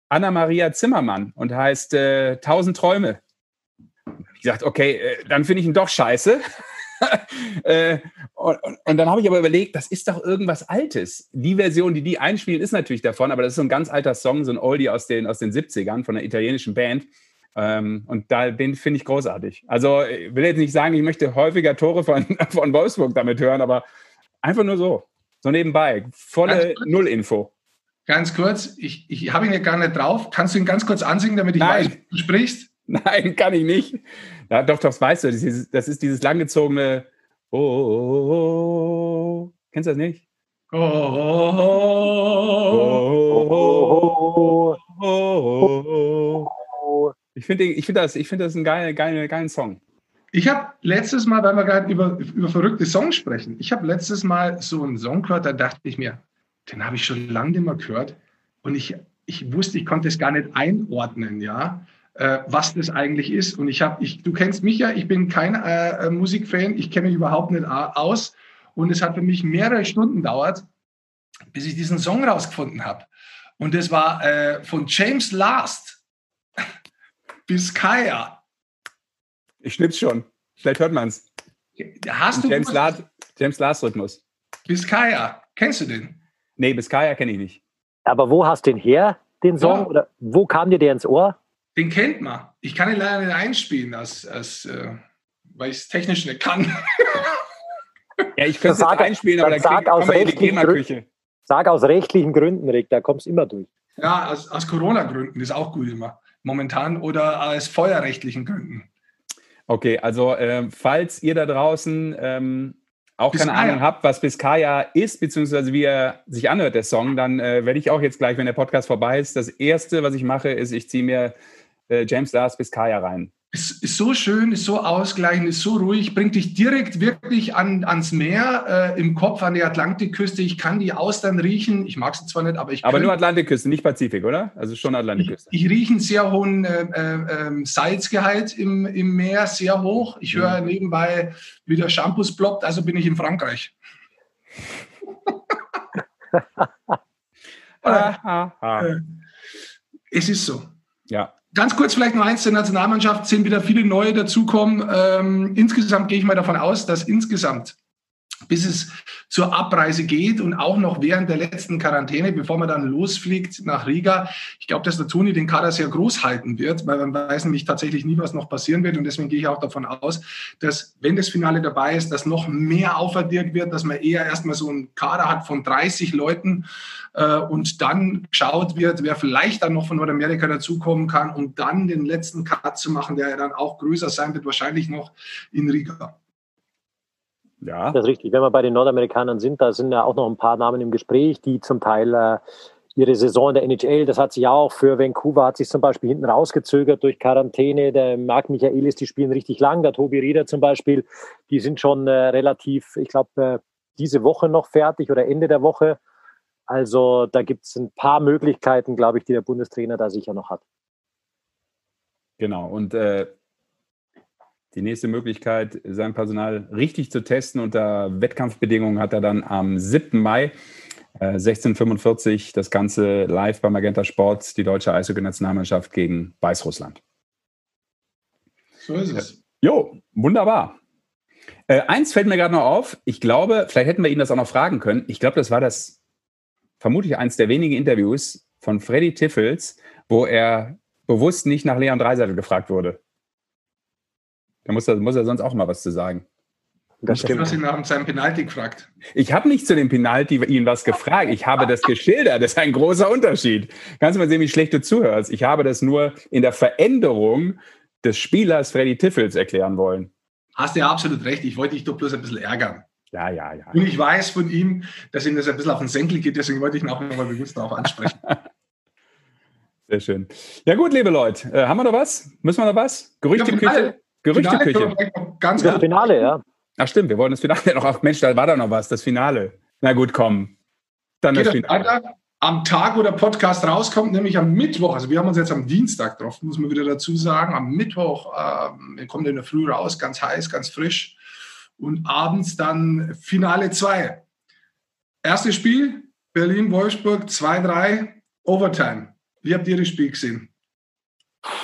Anna-Maria Zimmermann und heißt äh, Tausend Träume. Ich gesagt, okay, äh, dann finde ich ihn doch scheiße. <laughs> äh, und, und, dann habe ich aber überlegt, das ist doch irgendwas Altes. Die Version, die die einspielen, ist natürlich davon, aber das ist so ein ganz alter Song, so ein Oldie aus den, aus den 70ern von einer italienischen Band. Ähm, und da, den finde ich großartig. Also ich will jetzt nicht sagen, ich möchte häufiger Tore von, <laughs> von Wolfsburg damit hören, aber einfach nur so. So nebenbei. Volle Null-Info. Ganz kurz, ich, ich habe ihn ja gar nicht drauf. Kannst du ihn ganz kurz ansingen, damit ich Nein. weiß, wie du sprichst? Nein, kann ich nicht. Ja, doch, das weißt du. Das ist, das ist dieses langgezogene oh, oh, oh, Kennst du das nicht? Oh, oh, oh, Ich finde ich find das, find das einen geilen, geilen, geilen Song. Ich habe letztes Mal, weil wir gerade über, über verrückte Songs sprechen, ich habe letztes Mal so einen Song gehört, da dachte ich mir, den habe ich schon lange nicht mehr gehört. Und ich, ich wusste, ich konnte es gar nicht einordnen, ja äh, was das eigentlich ist. Und ich habe, ich, du kennst mich ja, ich bin kein äh, äh Musikfan, ich kenne mich überhaupt nicht aus. Und es hat für mich mehrere Stunden dauert, bis ich diesen Song rausgefunden habe. Und das war äh, von James Last <laughs> bis Kaya. Ich schnipp's schon. Vielleicht hört man es. Hast du James, Last, James Last Rhythmus. Biskaya, kennst du den? Nee, Biskaya kenne ich nicht. Aber wo hast du den her, den Song? Ja. Oder wo kam dir der ins Ohr? Den kennt man. Ich kann ihn leider nicht einspielen, als, als, äh, weil ich es technisch nicht kann. ja, ich könnte es einspielen, aber dann sag aus, rechtlichen Gründen, sag aus rechtlichen Gründen, Rick, da kommst du immer durch. Ja, aus, aus Corona-Gründen ist auch gut immer. Momentan oder aus feuerrechtlichen Gründen. Okay, also äh, falls ihr da draußen ähm, auch Biskaya. keine Ahnung habt, was Biskaya ist, beziehungsweise wie er sich anhört, der Song, dann äh, werde ich auch jetzt gleich, wenn der Podcast vorbei ist, das Erste, was ich mache, ist, ich ziehe mir äh, James Lars bis Kaya rein. Es ist so schön, ist so ausgleichend, ist so ruhig, bringt dich direkt wirklich an, ans Meer, äh, im Kopf an die Atlantikküste. Ich kann die Austern riechen. Ich mag sie zwar nicht, aber ich Aber nur Atlantikküste, nicht Pazifik, oder? Also schon Atlantikküste. Ich, ich rieche einen sehr hohen äh, äh, Salzgehalt im, im Meer, sehr hoch. Ich höre mhm. nebenbei, wie der Shampoos ploppt, also bin ich in Frankreich. <laughs> Äh, es ist so. Ja. Ganz kurz vielleicht noch eins zur Nationalmannschaft, sind wieder viele neue dazukommen. Ähm, insgesamt gehe ich mal davon aus, dass insgesamt bis es zur Abreise geht und auch noch während der letzten Quarantäne, bevor man dann losfliegt nach Riga. Ich glaube, dass der Toni den Kader sehr groß halten wird, weil man weiß nämlich tatsächlich nie, was noch passieren wird. Und deswegen gehe ich auch davon aus, dass, wenn das Finale dabei ist, dass noch mehr aufaddiert wird, dass man eher erstmal so einen Kader hat von 30 Leuten äh, und dann geschaut wird, wer vielleicht dann noch von Nordamerika dazukommen kann, um dann den letzten Cut zu machen, der ja dann auch größer sein wird, wahrscheinlich noch in Riga. Ja. Das ist richtig. Wenn wir bei den Nordamerikanern sind, da sind ja auch noch ein paar Namen im Gespräch, die zum Teil äh, ihre Saison in der NHL, das hat sich ja auch für Vancouver, hat sich zum Beispiel hinten rausgezögert durch Quarantäne. Der Marc Michaelis, die spielen richtig lang. Der Tobi Rieder zum Beispiel, die sind schon äh, relativ, ich glaube, äh, diese Woche noch fertig oder Ende der Woche. Also da gibt es ein paar Möglichkeiten, glaube ich, die der Bundestrainer da sicher noch hat. Genau. Und äh, die nächste Möglichkeit, sein Personal richtig zu testen unter Wettkampfbedingungen, hat er dann am 7. Mai äh, 1645 das Ganze live bei Magenta Sports, die deutsche Eishockey-Nationalmannschaft gegen Weißrussland. So ist es. Jo, wunderbar. Äh, eins fällt mir gerade noch auf. Ich glaube, vielleicht hätten wir ihn das auch noch fragen können. Ich glaube, das war das vermutlich eins der wenigen Interviews von Freddy Tiffels, wo er bewusst nicht nach Leon Dreiseitel gefragt wurde. Da muss er, muss er sonst auch mal was zu sagen. Das stimmt. Du hast ihn nach seinem Penalty gefragt. Ich habe nicht zu dem Penalty ihn was gefragt. Ich habe das geschildert. Das ist ein großer Unterschied. Kannst du mal sehen, wie schlecht du zuhörst. Ich habe das nur in der Veränderung des Spielers Freddy Tiffels erklären wollen. hast du ja absolut recht. Ich wollte dich doch bloß ein bisschen ärgern. Ja, ja, ja. Und ich weiß von ihm, dass ihm das ein bisschen auf den Senkel geht, deswegen wollte ich ihn auch nochmal bewusst darauf ansprechen. <laughs> Sehr schön. Ja, gut, liebe Leute, äh, haben wir noch was? Müssen wir noch was? Gerüchteküche? Gerüchteküche. Ganz das Finale, ja. Ach, stimmt, wir wollen das Finale <laughs> noch. Ach, Mensch, da war da noch was, das Finale. Na gut, komm. Dann Geht das Finale. Weiter? Am Tag, wo der Podcast rauskommt, nämlich am Mittwoch, also wir haben uns jetzt am Dienstag getroffen, muss man wieder dazu sagen. Am Mittwoch äh, kommt in der Früh raus, ganz heiß, ganz frisch. Und abends dann Finale 2. Erstes Spiel, Berlin-Wolfsburg 2-3, Overtime. Wie habt ihr das Spiel gesehen?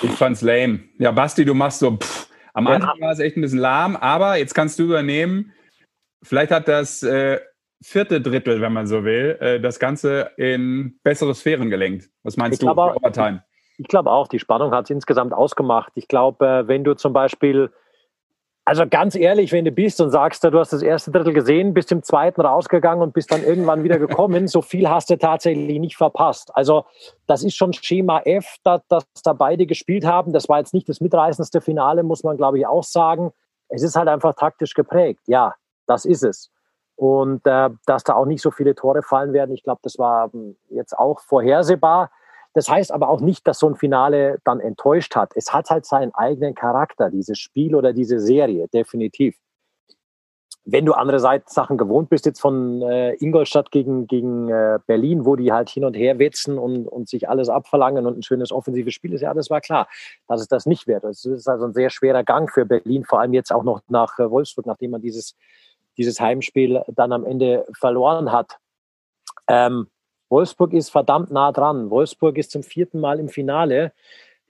Ich fand's lame. Ja, Basti, du machst so, pff, am Anfang war es echt ein bisschen lahm, aber jetzt kannst du übernehmen. Vielleicht hat das äh, vierte Drittel, wenn man so will, äh, das Ganze in bessere Sphären gelenkt. Was meinst ich du? Glaube, Overtime? Ich glaube auch, die Spannung hat es insgesamt ausgemacht. Ich glaube, äh, wenn du zum Beispiel also ganz ehrlich, wenn du bist und sagst, du hast das erste Drittel gesehen, bist im zweiten rausgegangen und bist dann irgendwann wieder gekommen, so viel hast du tatsächlich nicht verpasst. Also das ist schon Schema F, dass, da beide gespielt haben. Das war jetzt nicht das mitreißendste Finale, muss man glaube ich auch sagen. Es ist halt einfach taktisch geprägt. Ja, das ist es. Und äh, dass da auch nicht so viele Tore fallen werden, ich glaube, das war ähm, jetzt auch vorhersehbar. Das heißt aber auch nicht, dass so ein Finale dann enttäuscht hat. Es hat halt seinen eigenen Charakter, dieses Spiel oder diese Serie, definitiv. Wenn du andere Sachen gewohnt bist, jetzt von äh, Ingolstadt gegen, gegen äh, Berlin, wo die halt hin und her wetzen und, und sich alles abverlangen und ein schönes offensives Spiel ist, ja, das war klar, dass es das nicht wird. Es ist also ein sehr schwerer Gang für Berlin, vor allem jetzt auch noch nach äh, Wolfsburg, nachdem man dieses, dieses Heimspiel dann am Ende verloren hat. Ähm, Wolfsburg ist verdammt nah dran. Wolfsburg ist zum vierten Mal im Finale.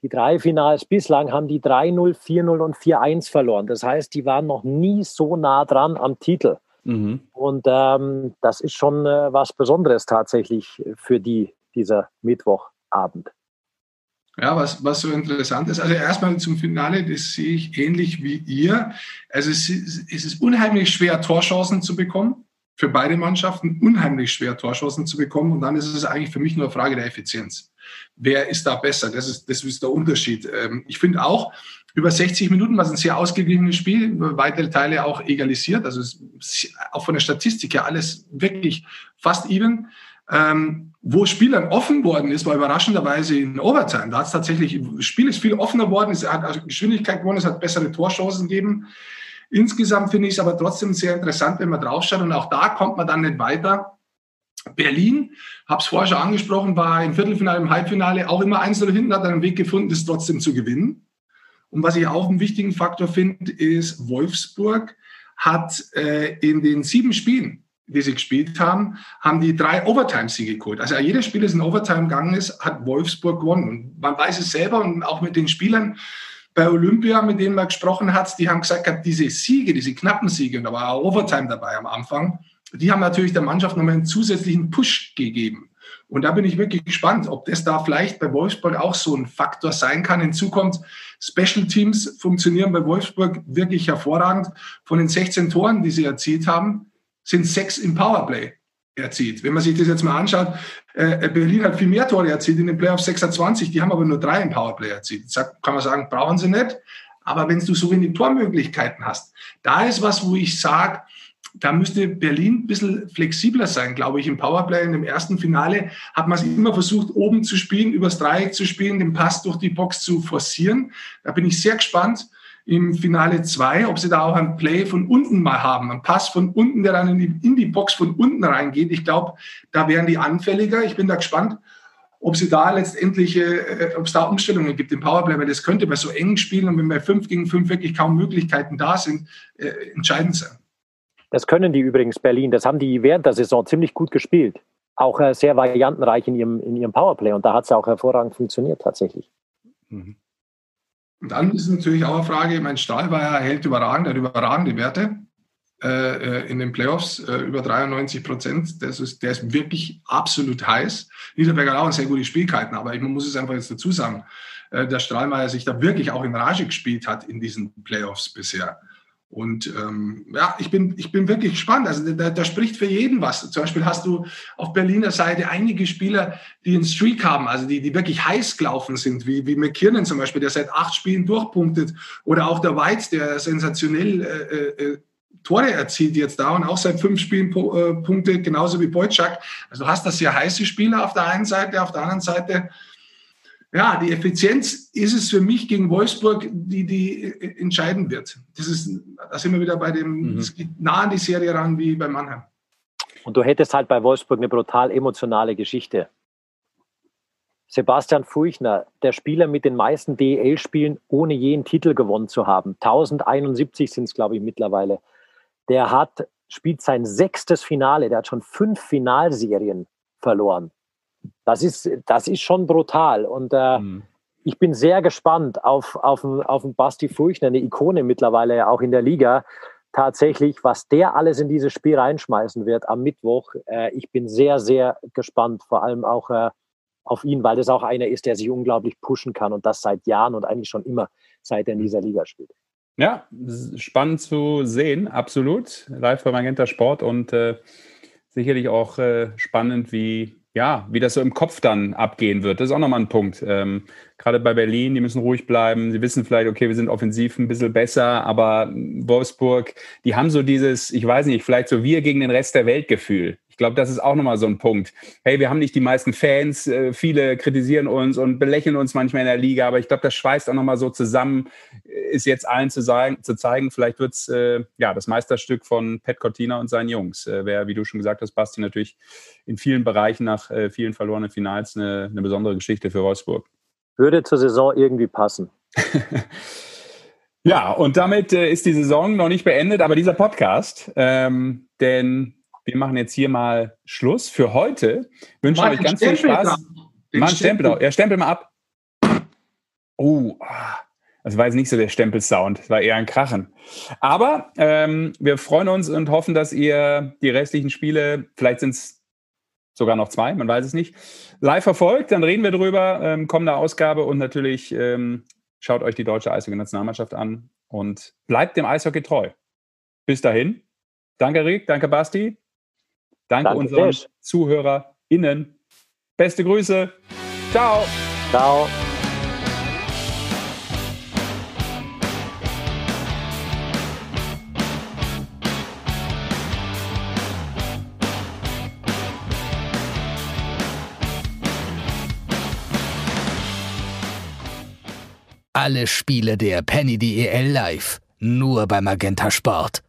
Die drei Finals bislang haben die 3-0, 4-0 und 4-1 verloren. Das heißt, die waren noch nie so nah dran am Titel. Mhm. Und ähm, das ist schon äh, was Besonderes tatsächlich für die, dieser Mittwochabend. Ja, was, was so interessant ist, also erstmal zum Finale, das sehe ich ähnlich wie ihr. Also es ist, es ist unheimlich schwer, Torchancen zu bekommen für beide Mannschaften unheimlich schwer, Torschancen zu bekommen. Und dann ist es eigentlich für mich nur eine Frage der Effizienz. Wer ist da besser? Das ist, das ist der Unterschied. Ähm, ich finde auch, über 60 Minuten war es ein sehr ausgeglichenes Spiel, weitere Teile auch egalisiert. Also auch von der Statistik her alles wirklich fast even. Ähm, wo Spielern offen worden ist, war überraschenderweise in Overtime. Da hat es tatsächlich, Spiel ist viel offener worden, es hat also Geschwindigkeit gewonnen, es hat bessere Torchancen gegeben. Insgesamt finde ich es aber trotzdem sehr interessant, wenn man draufschaut und auch da kommt man dann nicht weiter. Berlin, habe es vorher schon angesprochen, war im Viertelfinale, im Halbfinale auch immer eins oder hinten, hat einen Weg gefunden, das trotzdem zu gewinnen. Und was ich auch einen wichtigen Faktor finde, ist, Wolfsburg hat äh, in den sieben Spielen, die sie gespielt haben, haben die drei Overtime-Siege geholt. Also jedes Spiel, das in Overtime gegangen ist, hat Wolfsburg gewonnen. Und man weiß es selber und auch mit den Spielern, bei Olympia, mit denen man gesprochen hat, die haben gesagt, diese Siege, diese knappen Siege, und da war auch Overtime dabei am Anfang, die haben natürlich der Mannschaft nochmal einen zusätzlichen Push gegeben. Und da bin ich wirklich gespannt, ob das da vielleicht bei Wolfsburg auch so ein Faktor sein kann. In Zukunft, Special Teams funktionieren bei Wolfsburg wirklich hervorragend. Von den 16 Toren, die sie erzielt haben, sind sechs im Powerplay erzielt. Wenn man sich das jetzt mal anschaut, äh, Berlin hat viel mehr Tore erzielt in den Playoffs 26, die haben aber nur drei im Powerplay erzielt. Jetzt kann man sagen, brauchen sie nicht. Aber wenn du so wenig Tormöglichkeiten hast, da ist was, wo ich sage, da müsste Berlin ein bisschen flexibler sein, glaube ich. Im Powerplay in dem ersten Finale hat man es immer versucht, oben zu spielen, übers Dreieck zu spielen, den Pass durch die Box zu forcieren. Da bin ich sehr gespannt im Finale 2, ob sie da auch ein Play von unten mal haben, ein Pass von unten, der dann in die, in die Box von unten reingeht. Ich glaube, da wären die anfälliger. Ich bin da gespannt, ob sie da letztendlich, äh, ob es da Umstellungen gibt im Powerplay, weil das könnte bei so engen Spielen und wenn bei 5 gegen 5 wirklich kaum Möglichkeiten da sind, äh, entscheidend sein. Das können die übrigens Berlin. Das haben die während der Saison ziemlich gut gespielt. Auch äh, sehr variantenreich in ihrem, in ihrem Powerplay. Und da hat es auch hervorragend funktioniert tatsächlich. Mhm. Und dann ist natürlich auch eine Frage, mein Stahlweier hält überragend, überragende Werte äh, äh in den Playoffs, äh, über 93 Prozent. Das ist, der ist wirklich absolut heiß. Niederberger hat auch sehr gute Spielkeiten, aber man muss es einfach jetzt dazu sagen, äh, der Strahlmeier sich da wirklich auch in Rage gespielt hat in diesen Playoffs bisher. Und ähm, ja, ich bin, ich bin wirklich gespannt. Also da, da spricht für jeden was. Zum Beispiel hast du auf Berliner Seite einige Spieler, die einen Streak haben, also die, die wirklich heiß gelaufen sind, wie, wie McKiernan zum Beispiel, der seit acht Spielen durchpunktet. Oder auch der White, der sensationell äh, äh, Tore erzielt jetzt da und auch seit fünf Spielen äh, Punkte, genauso wie Boyczak. Also du hast das sehr heiße Spieler auf der einen Seite, auf der anderen Seite ja, die Effizienz ist es für mich gegen Wolfsburg, die, die äh, entscheiden wird. Das ist, da sind wir wieder bei dem, es mhm. geht nah an die Serie ran wie bei Mannheim. Und du hättest halt bei Wolfsburg eine brutal emotionale Geschichte. Sebastian Furchner, der Spieler mit den meisten DEL-Spielen, ohne je einen Titel gewonnen zu haben. 1071 sind es, glaube ich, mittlerweile. Der hat, spielt sein sechstes Finale. Der hat schon fünf Finalserien verloren. Das ist, das ist schon brutal. Und äh, mhm. ich bin sehr gespannt auf, auf, auf den Basti Furchner, eine Ikone mittlerweile auch in der Liga. Tatsächlich, was der alles in dieses Spiel reinschmeißen wird am Mittwoch. Äh, ich bin sehr, sehr gespannt, vor allem auch äh, auf ihn, weil das auch einer ist, der sich unglaublich pushen kann und das seit Jahren und eigentlich schon immer, seit er in dieser Liga spielt. Ja, spannend zu sehen, absolut. Live bei Magenta Sport und äh, sicherlich auch äh, spannend, wie ja, wie das so im Kopf dann abgehen wird. Das ist auch nochmal ein Punkt. Ähm, Gerade bei Berlin, die müssen ruhig bleiben. Sie wissen vielleicht, okay, wir sind offensiv ein bisschen besser, aber Wolfsburg, die haben so dieses, ich weiß nicht, vielleicht so wir gegen den Rest der Welt Gefühl. Ich glaube, das ist auch nochmal so ein Punkt. Hey, wir haben nicht die meisten Fans, äh, viele kritisieren uns und belächeln uns manchmal in der Liga, aber ich glaube, das schweißt auch nochmal so zusammen, ist jetzt allen zu, sagen, zu zeigen, vielleicht wird es äh, ja, das Meisterstück von Pat Cortina und seinen Jungs. Äh, Wäre, wie du schon gesagt hast, Basti, natürlich in vielen Bereichen nach äh, vielen verlorenen Finals eine, eine besondere Geschichte für Wolfsburg. Würde zur Saison irgendwie passen. <laughs> Ja, und damit äh, ist die Saison noch nicht beendet, aber dieser Podcast, ähm, denn wir machen jetzt hier mal Schluss für heute. Wünsche euch ganz Stempel viel Spaß. Einen Stempel auch. Ja, stempel mal ab. Oh, ah, das war jetzt nicht so der Stempelsound, das war eher ein Krachen. Aber ähm, wir freuen uns und hoffen, dass ihr die restlichen Spiele, vielleicht sind es sogar noch zwei, man weiß es nicht, live verfolgt. Dann reden wir drüber, ähm, kommende Ausgabe und natürlich ähm, schaut euch die deutsche Eishockey-Nationalmannschaft an und bleibt dem Eishockey treu. Bis dahin. Danke, Rick. Danke, Basti. Danke, Danke unseren Fisch. ZuhörerInnen. Beste Grüße. Ciao. Ciao. Alle Spiele der Penny DEL live. Nur bei Magenta Sport.